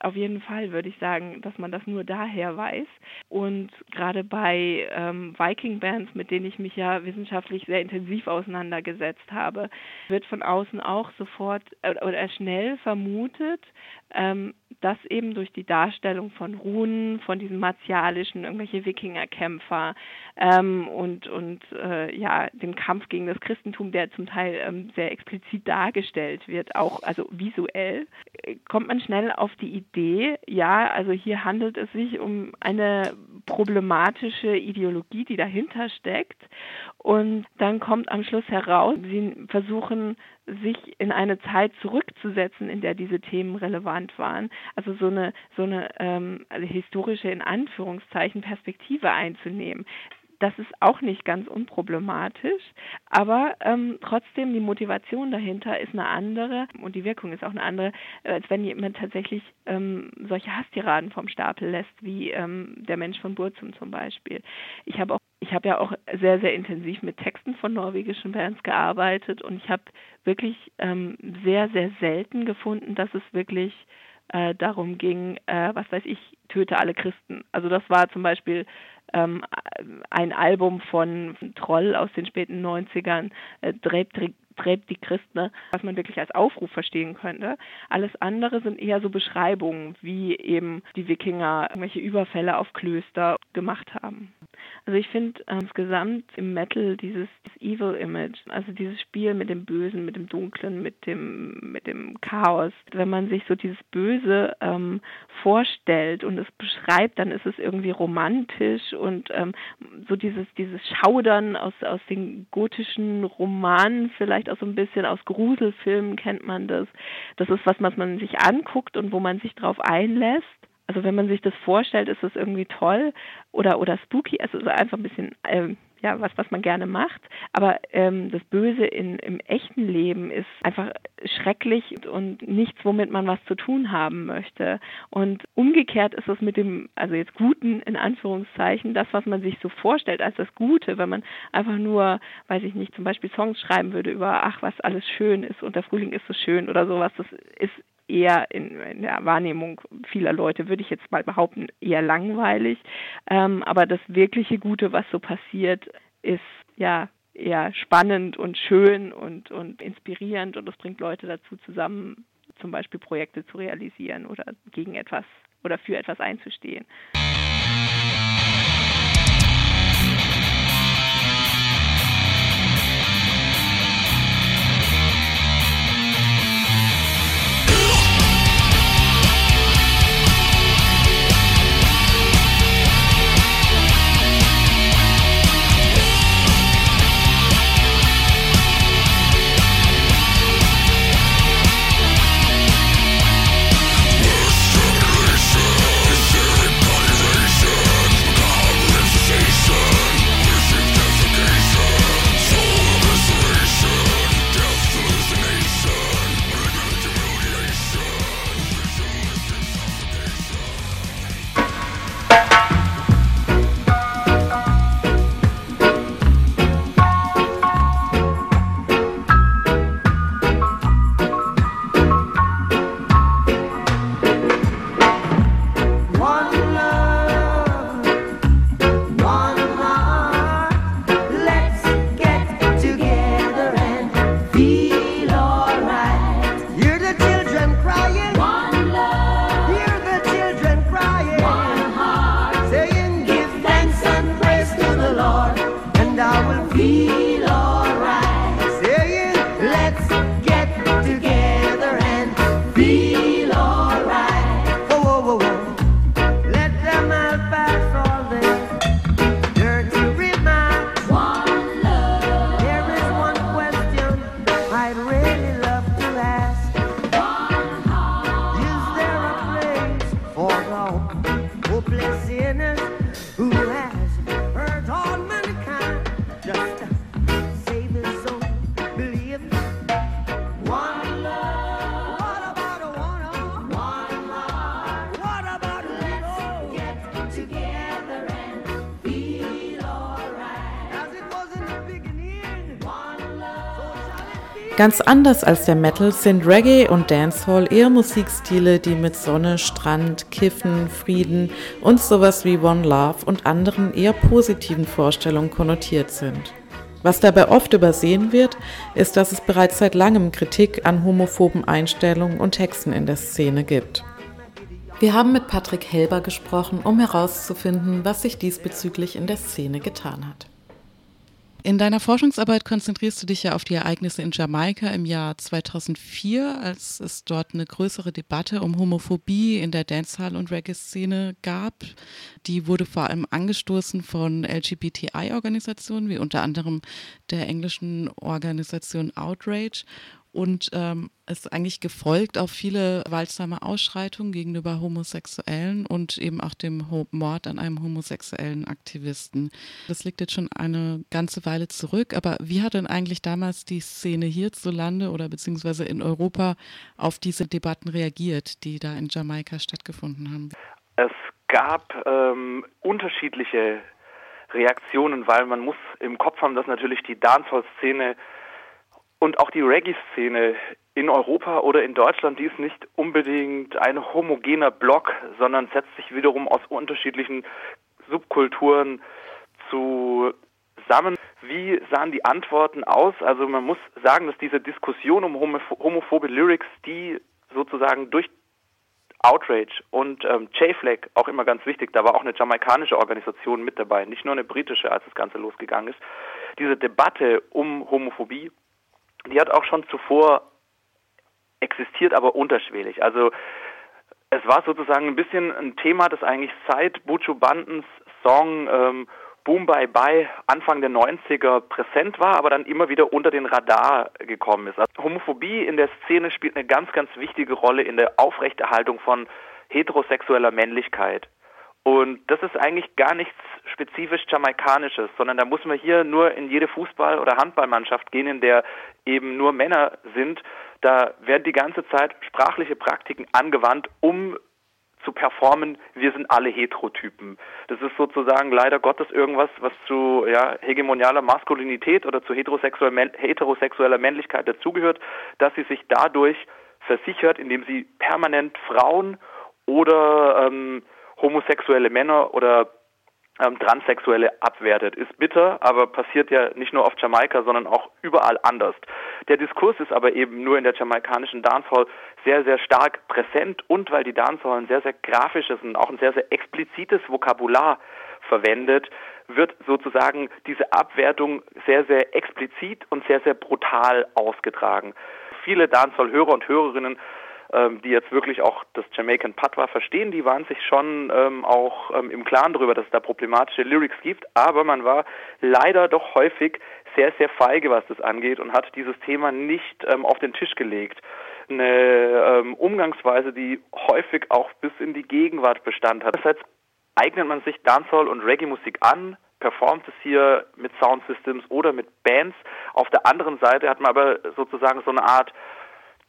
auf jeden Fall würde ich sagen, dass man das nur daher weiß. Und gerade bei ähm, Viking-Bands, mit denen ich mich ja wissenschaftlich sehr intensiv auseinandergesetzt habe, wird von außen auch sofort äh, oder schnell vermutet, ähm, dass eben durch die Darstellung von Runen, von diesen martialischen, irgendwelche Wikingerkämpfer ähm, und, und äh, ja, dem Kampf gegen das Christentum, der zum Teil ähm, sehr explizit dargestellt wird, auch also visuell, äh, kommt man schnell auf die Idee, ja, also hier handelt es sich um eine problematische Ideologie, die dahinter steckt. Und dann kommt am Schluss heraus, sie versuchen sich in eine Zeit zurückzusetzen, in der diese Themen relevant waren. Also so eine so eine ähm, also historische in Anführungszeichen Perspektive einzunehmen. Das ist auch nicht ganz unproblematisch, aber ähm, trotzdem die Motivation dahinter ist eine andere und die Wirkung ist auch eine andere, als wenn jemand tatsächlich ähm, solche Hasstiraden vom Stapel lässt, wie ähm, der Mensch von Burzum zum Beispiel. Ich habe auch ich habe ja auch sehr, sehr intensiv mit Texten von norwegischen Bands gearbeitet und ich habe wirklich ähm, sehr, sehr selten gefunden, dass es wirklich äh, darum ging, äh, was weiß ich, töte alle Christen. Also das war zum Beispiel ähm, ein Album von Troll aus den späten 90ern, äh, Dreht, Dreht die Christen, was man wirklich als Aufruf verstehen könnte. Alles andere sind eher so Beschreibungen, wie eben die Wikinger irgendwelche Überfälle auf Klöster gemacht haben. Also ich finde äh, insgesamt im Metal dieses, dieses Evil Image, also dieses Spiel mit dem Bösen, mit dem Dunklen, mit dem mit dem Chaos. Wenn man sich so dieses Böse ähm, vorstellt und es beschreibt, dann ist es irgendwie romantisch und ähm, so dieses dieses Schaudern aus aus den gotischen Romanen, vielleicht auch so ein bisschen aus Gruselfilmen kennt man das. Das ist was, was man sich anguckt und wo man sich drauf einlässt. Also wenn man sich das vorstellt, ist das irgendwie toll oder oder spooky. Also einfach ein bisschen ähm, ja was was man gerne macht. Aber ähm, das Böse in, im echten Leben ist einfach schrecklich und nichts, womit man was zu tun haben möchte. Und umgekehrt ist es mit dem also jetzt Guten in Anführungszeichen das, was man sich so vorstellt als das Gute, wenn man einfach nur, weiß ich nicht, zum Beispiel Songs schreiben würde über ach was alles schön ist und der Frühling ist so schön oder sowas. Das ist eher in, in, der Wahrnehmung vieler Leute, würde ich jetzt mal behaupten, eher langweilig. Ähm, aber das wirkliche Gute, was so passiert, ist ja eher spannend und schön und, und inspirierend und es bringt Leute dazu zusammen, zum Beispiel Projekte zu realisieren oder gegen etwas oder für etwas einzustehen. Ganz anders als der Metal sind Reggae und Dancehall eher Musikstile, die mit Sonne, Strand, Kiffen, Frieden und sowas wie One Love und anderen eher positiven Vorstellungen konnotiert sind. Was dabei oft übersehen wird, ist, dass es bereits seit langem Kritik an homophoben Einstellungen und Texten in der Szene gibt. Wir haben mit Patrick Helber gesprochen, um herauszufinden, was sich diesbezüglich in der Szene getan hat. In deiner Forschungsarbeit konzentrierst du dich ja auf die Ereignisse in Jamaika im Jahr 2004, als es dort eine größere Debatte um Homophobie in der Dancehall- und Reggae-Szene gab. Die wurde vor allem angestoßen von LGBTI-Organisationen, wie unter anderem der englischen Organisation Outrage und ähm, ist eigentlich gefolgt auf viele gewaltsame Ausschreitungen gegenüber Homosexuellen und eben auch dem Mord an einem homosexuellen Aktivisten. Das liegt jetzt schon eine ganze Weile zurück, aber wie hat denn eigentlich damals die Szene hierzulande oder beziehungsweise in Europa auf diese Debatten reagiert, die da in Jamaika stattgefunden haben? Es gab ähm, unterschiedliche Reaktionen, weil man muss im Kopf haben, dass natürlich die Dancehall-Szene und auch die Reggae-Szene in Europa oder in Deutschland, die ist nicht unbedingt ein homogener Block, sondern setzt sich wiederum aus unterschiedlichen Subkulturen zusammen. Wie sahen die Antworten aus? Also man muss sagen, dass diese Diskussion um homophobe Lyrics, die sozusagen durch Outrage und ähm, J-Flag auch immer ganz wichtig, da war auch eine jamaikanische Organisation mit dabei, nicht nur eine britische, als das Ganze losgegangen ist. Diese Debatte um Homophobie die hat auch schon zuvor existiert, aber unterschwellig. Also es war sozusagen ein bisschen ein Thema, das eigentlich seit Buju Bandens Song ähm, Boom Bye Bye Anfang der 90er präsent war, aber dann immer wieder unter den Radar gekommen ist. Also Homophobie in der Szene spielt eine ganz, ganz wichtige Rolle in der Aufrechterhaltung von heterosexueller Männlichkeit. Und das ist eigentlich gar nichts spezifisch Jamaikanisches, sondern da muss man hier nur in jede Fußball- oder Handballmannschaft gehen, in der eben nur Männer sind. Da werden die ganze Zeit sprachliche Praktiken angewandt, um zu performen, wir sind alle Heterotypen. Das ist sozusagen leider Gottes irgendwas, was zu ja, hegemonialer Maskulinität oder zu heterosexueller Männlichkeit dazugehört, dass sie sich dadurch versichert, indem sie permanent Frauen oder ähm, homosexuelle Männer oder ähm, Transsexuelle abwertet. Ist bitter, aber passiert ja nicht nur auf Jamaika, sondern auch überall anders. Der Diskurs ist aber eben nur in der jamaikanischen Dancehall sehr, sehr stark präsent und weil die Dancehall ein sehr, sehr grafisches und auch ein sehr, sehr explizites Vokabular verwendet, wird sozusagen diese Abwertung sehr, sehr explizit und sehr, sehr brutal ausgetragen. Viele Dancehall-Hörer und Hörerinnen ähm, die jetzt wirklich auch das Jamaican Patois verstehen, die waren sich schon ähm, auch ähm, im Klaren darüber, dass es da problematische Lyrics gibt, aber man war leider doch häufig sehr, sehr feige, was das angeht und hat dieses Thema nicht ähm, auf den Tisch gelegt. Eine ähm, Umgangsweise, die häufig auch bis in die Gegenwart Bestand hat. Einerseits eignet man sich Dancehall und Reggae-Musik an, performt es hier mit Soundsystems oder mit Bands. Auf der anderen Seite hat man aber sozusagen so eine Art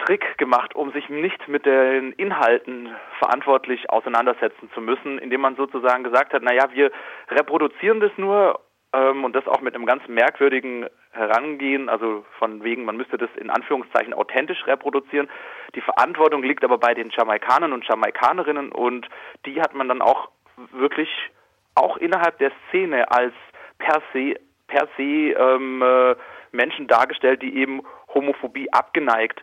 Trick gemacht, um sich nicht mit den Inhalten verantwortlich auseinandersetzen zu müssen, indem man sozusagen gesagt hat, naja, wir reproduzieren das nur ähm, und das auch mit einem ganz merkwürdigen Herangehen, also von wegen, man müsste das in Anführungszeichen authentisch reproduzieren. Die Verantwortung liegt aber bei den Jamaikanern und Jamaikanerinnen und die hat man dann auch wirklich auch innerhalb der Szene als per se, per se ähm, äh, Menschen dargestellt, die eben Homophobie abgeneigt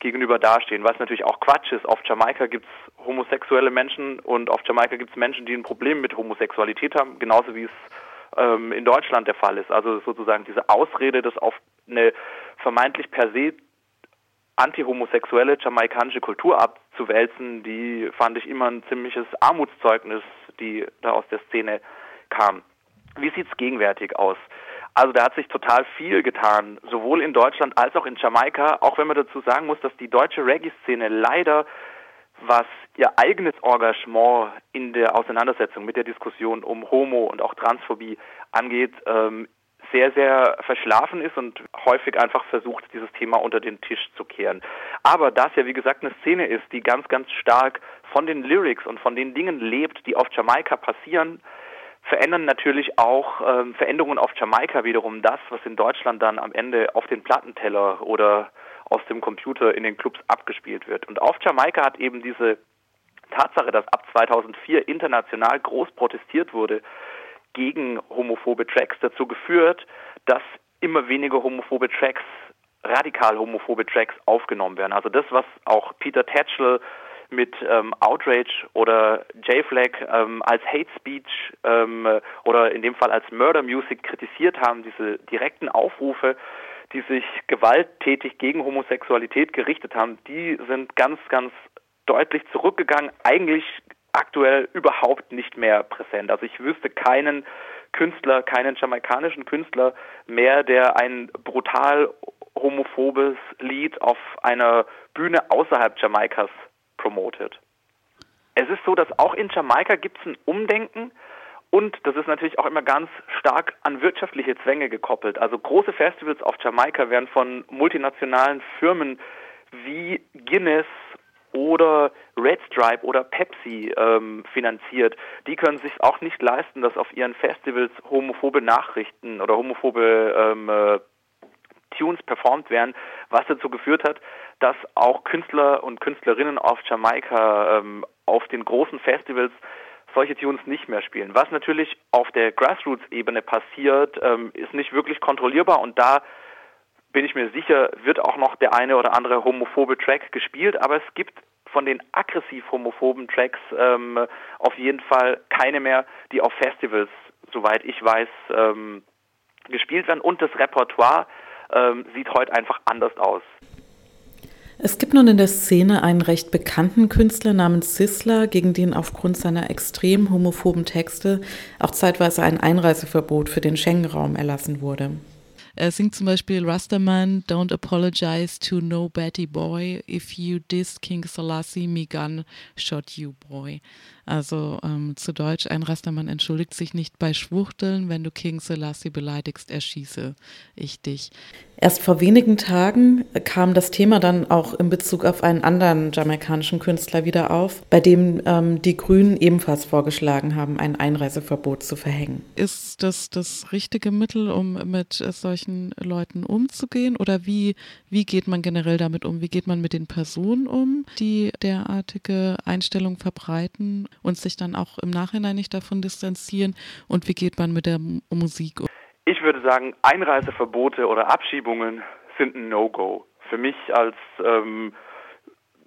gegenüber dastehen, was natürlich auch Quatsch ist. Auf Jamaika gibt es homosexuelle Menschen und auf Jamaika gibt es Menschen, die ein Problem mit Homosexualität haben, genauso wie es ähm, in Deutschland der Fall ist. Also sozusagen diese Ausrede, das auf eine vermeintlich per se antihomosexuelle jamaikanische Kultur abzuwälzen, die fand ich immer ein ziemliches Armutszeugnis, die da aus der Szene kam. Wie sieht es gegenwärtig aus? Also da hat sich total viel getan, sowohl in Deutschland als auch in Jamaika, auch wenn man dazu sagen muss, dass die deutsche Reggae-Szene leider, was ihr eigenes Engagement in der Auseinandersetzung mit der Diskussion um Homo und auch Transphobie angeht, ähm, sehr, sehr verschlafen ist und häufig einfach versucht, dieses Thema unter den Tisch zu kehren. Aber da es ja, wie gesagt, eine Szene ist, die ganz, ganz stark von den Lyrics und von den Dingen lebt, die auf Jamaika passieren, verändern natürlich auch ähm, Veränderungen auf Jamaika wiederum das, was in Deutschland dann am Ende auf den Plattenteller oder aus dem Computer in den Clubs abgespielt wird. Und auf Jamaika hat eben diese Tatsache, dass ab 2004 international groß protestiert wurde gegen homophobe Tracks, dazu geführt, dass immer weniger homophobe Tracks, radikal homophobe Tracks aufgenommen werden. Also das, was auch Peter Tatchell mit ähm, Outrage oder J-Flag ähm, als Hate Speech ähm, oder in dem Fall als Murder Music kritisiert haben, diese direkten Aufrufe, die sich gewalttätig gegen Homosexualität gerichtet haben, die sind ganz, ganz deutlich zurückgegangen, eigentlich aktuell überhaupt nicht mehr präsent. Also ich wüsste keinen Künstler, keinen jamaikanischen Künstler mehr, der ein brutal homophobes Lied auf einer Bühne außerhalb Jamaikas promotet. Es ist so, dass auch in Jamaika gibt es ein Umdenken und das ist natürlich auch immer ganz stark an wirtschaftliche Zwänge gekoppelt. Also große Festivals auf Jamaika werden von multinationalen Firmen wie Guinness oder Red Stripe oder Pepsi ähm, finanziert. Die können sich auch nicht leisten, dass auf ihren Festivals homophobe Nachrichten oder homophobe ähm, äh, Tunes performt werden, was dazu geführt hat, dass auch Künstler und Künstlerinnen auf Jamaika ähm, auf den großen Festivals solche Tunes nicht mehr spielen. Was natürlich auf der Grassroots-Ebene passiert, ähm, ist nicht wirklich kontrollierbar und da bin ich mir sicher, wird auch noch der eine oder andere homophobe Track gespielt, aber es gibt von den aggressiv homophoben Tracks ähm, auf jeden Fall keine mehr, die auf Festivals, soweit ich weiß, ähm, gespielt werden. Und das Repertoire ähm, sieht heute einfach anders aus. Es gibt nun in der Szene einen recht bekannten Künstler namens Sisler, gegen den aufgrund seiner extrem homophoben Texte auch zeitweise ein Einreiseverbot für den Schengen-Raum erlassen wurde. Er singt zum Beispiel Rastaman, Don't apologize to no Betty Boy. If you diss King Selassie, me gun shot you boy. Also ähm, zu Deutsch, ein Rastermann entschuldigt sich nicht bei Schwuchteln, wenn du King Selassie beleidigst, erschieße ich dich. Erst vor wenigen Tagen kam das Thema dann auch in Bezug auf einen anderen jamaikanischen Künstler wieder auf, bei dem ähm, die Grünen ebenfalls vorgeschlagen haben, ein Einreiseverbot zu verhängen. Ist das das richtige Mittel, um mit solchen Leuten umzugehen? Oder wie, wie geht man generell damit um? Wie geht man mit den Personen um, die derartige Einstellungen verbreiten und sich dann auch im Nachhinein nicht davon distanzieren? Und wie geht man mit der Musik um? Ich würde sagen, Einreiseverbote oder Abschiebungen sind ein No-Go. Für mich als ähm,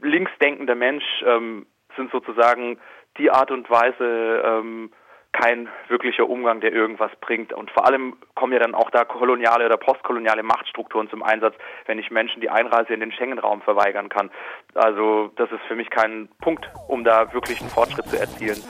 linksdenkender Mensch ähm, sind sozusagen die Art und Weise ähm, kein wirklicher Umgang, der irgendwas bringt. Und vor allem kommen ja dann auch da koloniale oder postkoloniale Machtstrukturen zum Einsatz, wenn ich Menschen die Einreise in den Schengen-Raum verweigern kann. Also das ist für mich kein Punkt, um da wirklich einen Fortschritt zu erzielen.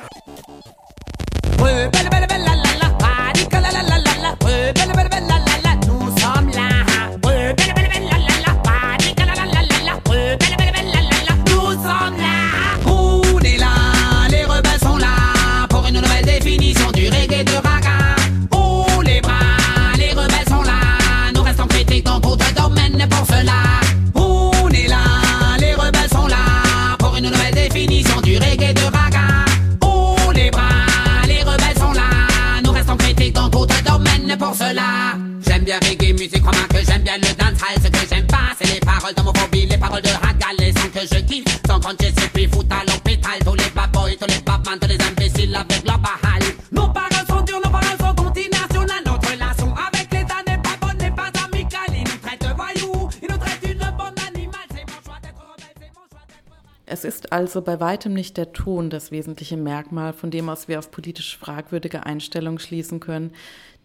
Es ist also bei weitem nicht der Ton das wesentliche Merkmal, von dem aus wir auf politisch fragwürdige Einstellungen schließen können,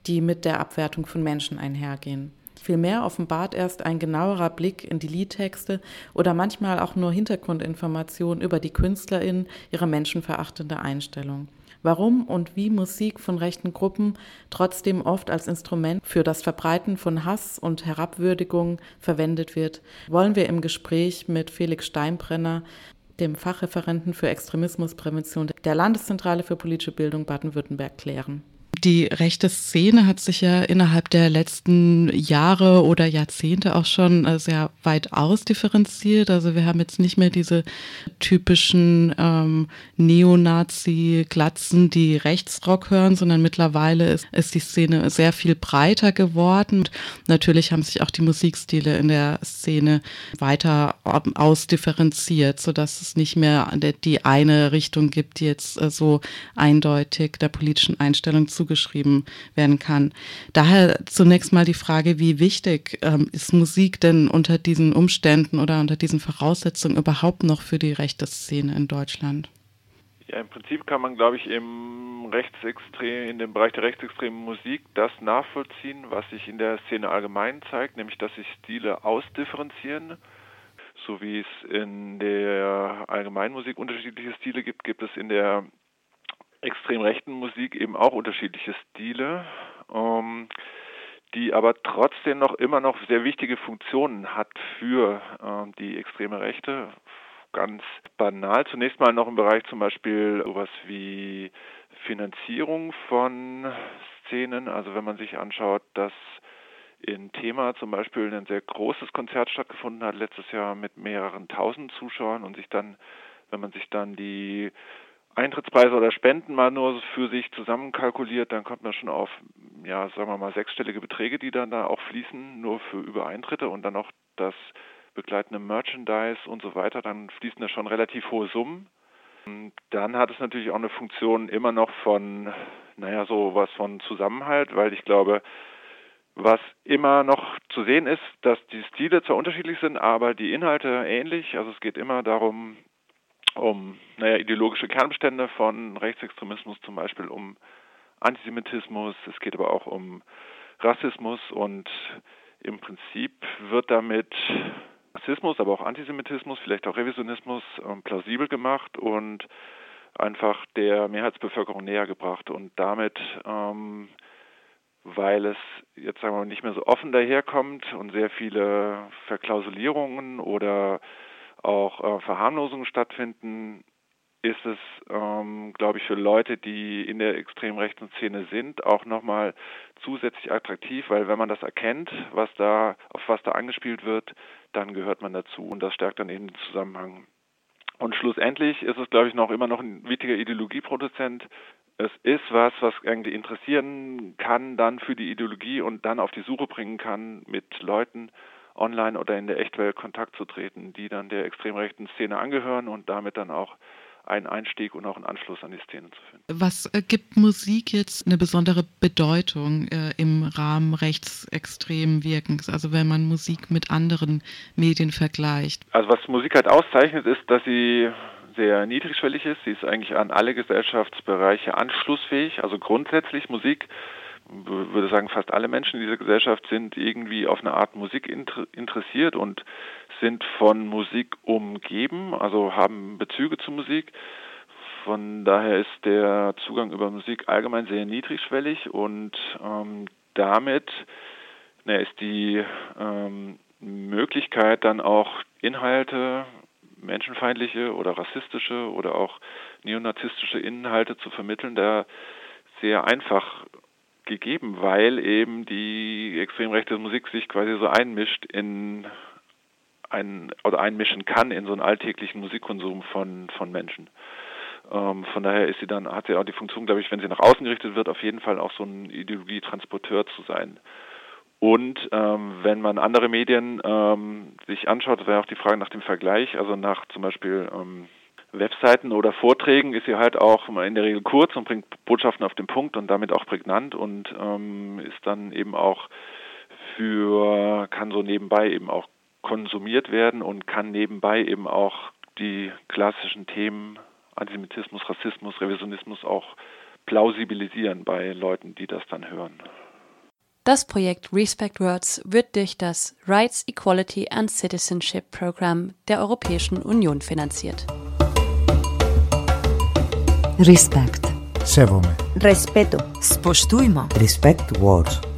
die mit der Abwertung von Menschen einhergehen. Vielmehr offenbart erst ein genauerer Blick in die Liedtexte oder manchmal auch nur Hintergrundinformationen über die KünstlerInnen ihre menschenverachtende Einstellung. Warum und wie Musik von rechten Gruppen trotzdem oft als Instrument für das Verbreiten von Hass und Herabwürdigung verwendet wird, wollen wir im Gespräch mit Felix Steinbrenner, dem Fachreferenten für Extremismusprävention der Landeszentrale für politische Bildung Baden-Württemberg, klären. Die rechte Szene hat sich ja innerhalb der letzten Jahre oder Jahrzehnte auch schon äh, sehr weit ausdifferenziert. Also wir haben jetzt nicht mehr diese typischen ähm, Neonazi-Glatzen, die Rechtsrock hören, sondern mittlerweile ist, ist die Szene sehr viel breiter geworden. Und natürlich haben sich auch die Musikstile in der Szene weiter ähm, ausdifferenziert, sodass es nicht mehr die eine Richtung gibt, die jetzt äh, so eindeutig der politischen Einstellung zugeschrieben werden kann. Daher zunächst mal die Frage, wie wichtig ähm, ist Musik denn unter diesen Umständen oder unter diesen Voraussetzungen überhaupt noch für die rechte Szene in Deutschland? Ja, im Prinzip kann man, glaube ich, im Rechtsextrem, in dem Bereich der rechtsextremen Musik das nachvollziehen, was sich in der Szene allgemein zeigt, nämlich dass sich Stile ausdifferenzieren. So wie es in der allgemeinen Musik unterschiedliche Stile gibt, gibt es in der extrem rechten Musik eben auch unterschiedliche Stile, ähm, die aber trotzdem noch immer noch sehr wichtige Funktionen hat für äh, die extreme Rechte. Ganz banal. Zunächst mal noch im Bereich zum Beispiel sowas wie Finanzierung von Szenen. Also wenn man sich anschaut, dass in Thema zum Beispiel ein sehr großes Konzert stattgefunden hat letztes Jahr mit mehreren tausend Zuschauern und sich dann, wenn man sich dann die Eintrittspreise oder Spenden mal nur für sich zusammenkalkuliert, dann kommt man schon auf, ja, sagen wir mal, sechsstellige Beträge, die dann da auch fließen, nur für Übereintritte und dann noch das begleitende Merchandise und so weiter, dann fließen da schon relativ hohe Summen. Dann hat es natürlich auch eine Funktion immer noch von, naja, so was von Zusammenhalt, weil ich glaube, was immer noch zu sehen ist, dass die Stile zwar unterschiedlich sind, aber die Inhalte ähnlich. Also es geht immer darum, um naja, ideologische Kernbestände von Rechtsextremismus, zum Beispiel um Antisemitismus, es geht aber auch um Rassismus und im Prinzip wird damit Rassismus, aber auch Antisemitismus, vielleicht auch Revisionismus ähm, plausibel gemacht und einfach der Mehrheitsbevölkerung näher gebracht und damit, ähm, weil es jetzt sagen wir mal nicht mehr so offen daherkommt und sehr viele Verklausulierungen oder auch äh, Verharmlosungen stattfinden, ist es, ähm, glaube ich, für Leute, die in der extrem rechten Szene sind, auch nochmal zusätzlich attraktiv, weil wenn man das erkennt, was da, auf was da angespielt wird, dann gehört man dazu und das stärkt dann eben den Zusammenhang. Und schlussendlich ist es, glaube ich, noch immer noch ein wichtiger Ideologieproduzent. Es ist was, was irgendwie interessieren kann dann für die Ideologie und dann auf die Suche bringen kann mit Leuten, online oder in der Echtwelt Kontakt zu treten, die dann der extrem rechten Szene angehören und damit dann auch einen Einstieg und auch einen Anschluss an die Szene zu finden. Was äh, gibt Musik jetzt eine besondere Bedeutung äh, im Rahmen rechtsextremen Wirkens, also wenn man Musik mit anderen Medien vergleicht? Also was Musik halt auszeichnet, ist, dass sie sehr niedrigschwellig ist. Sie ist eigentlich an alle Gesellschaftsbereiche anschlussfähig. Also grundsätzlich Musik würde sagen, fast alle Menschen in dieser Gesellschaft sind irgendwie auf eine Art Musik interessiert und sind von Musik umgeben, also haben Bezüge zu Musik. Von daher ist der Zugang über Musik allgemein sehr niedrigschwellig und ähm, damit na, ist die ähm, Möglichkeit dann auch Inhalte, menschenfeindliche oder rassistische oder auch neonazistische Inhalte zu vermitteln, da sehr einfach gegeben, weil eben die extrem rechte Musik sich quasi so einmischt in ein oder einmischen kann in so einen alltäglichen Musikkonsum von von Menschen. Ähm, von daher ist sie dann hat sie auch die Funktion, glaube ich, wenn sie nach außen gerichtet wird, auf jeden Fall auch so ein Ideologietransporteur zu sein. Und ähm, wenn man andere Medien ähm, sich anschaut, das wäre auch die Frage nach dem Vergleich, also nach zum Beispiel ähm, Webseiten oder Vorträgen ist sie halt auch in der Regel kurz und bringt Botschaften auf den Punkt und damit auch prägnant und ähm, ist dann eben auch für, kann so nebenbei eben auch konsumiert werden und kann nebenbei eben auch die klassischen Themen Antisemitismus, Rassismus, Revisionismus auch plausibilisieren bei Leuten, die das dann hören. Das Projekt Respect Words wird durch das Rights, Equality and Citizenship Program der Europäischen Union finanziert. Респект. Севоме. Респето. Споштујмо. Респект Words.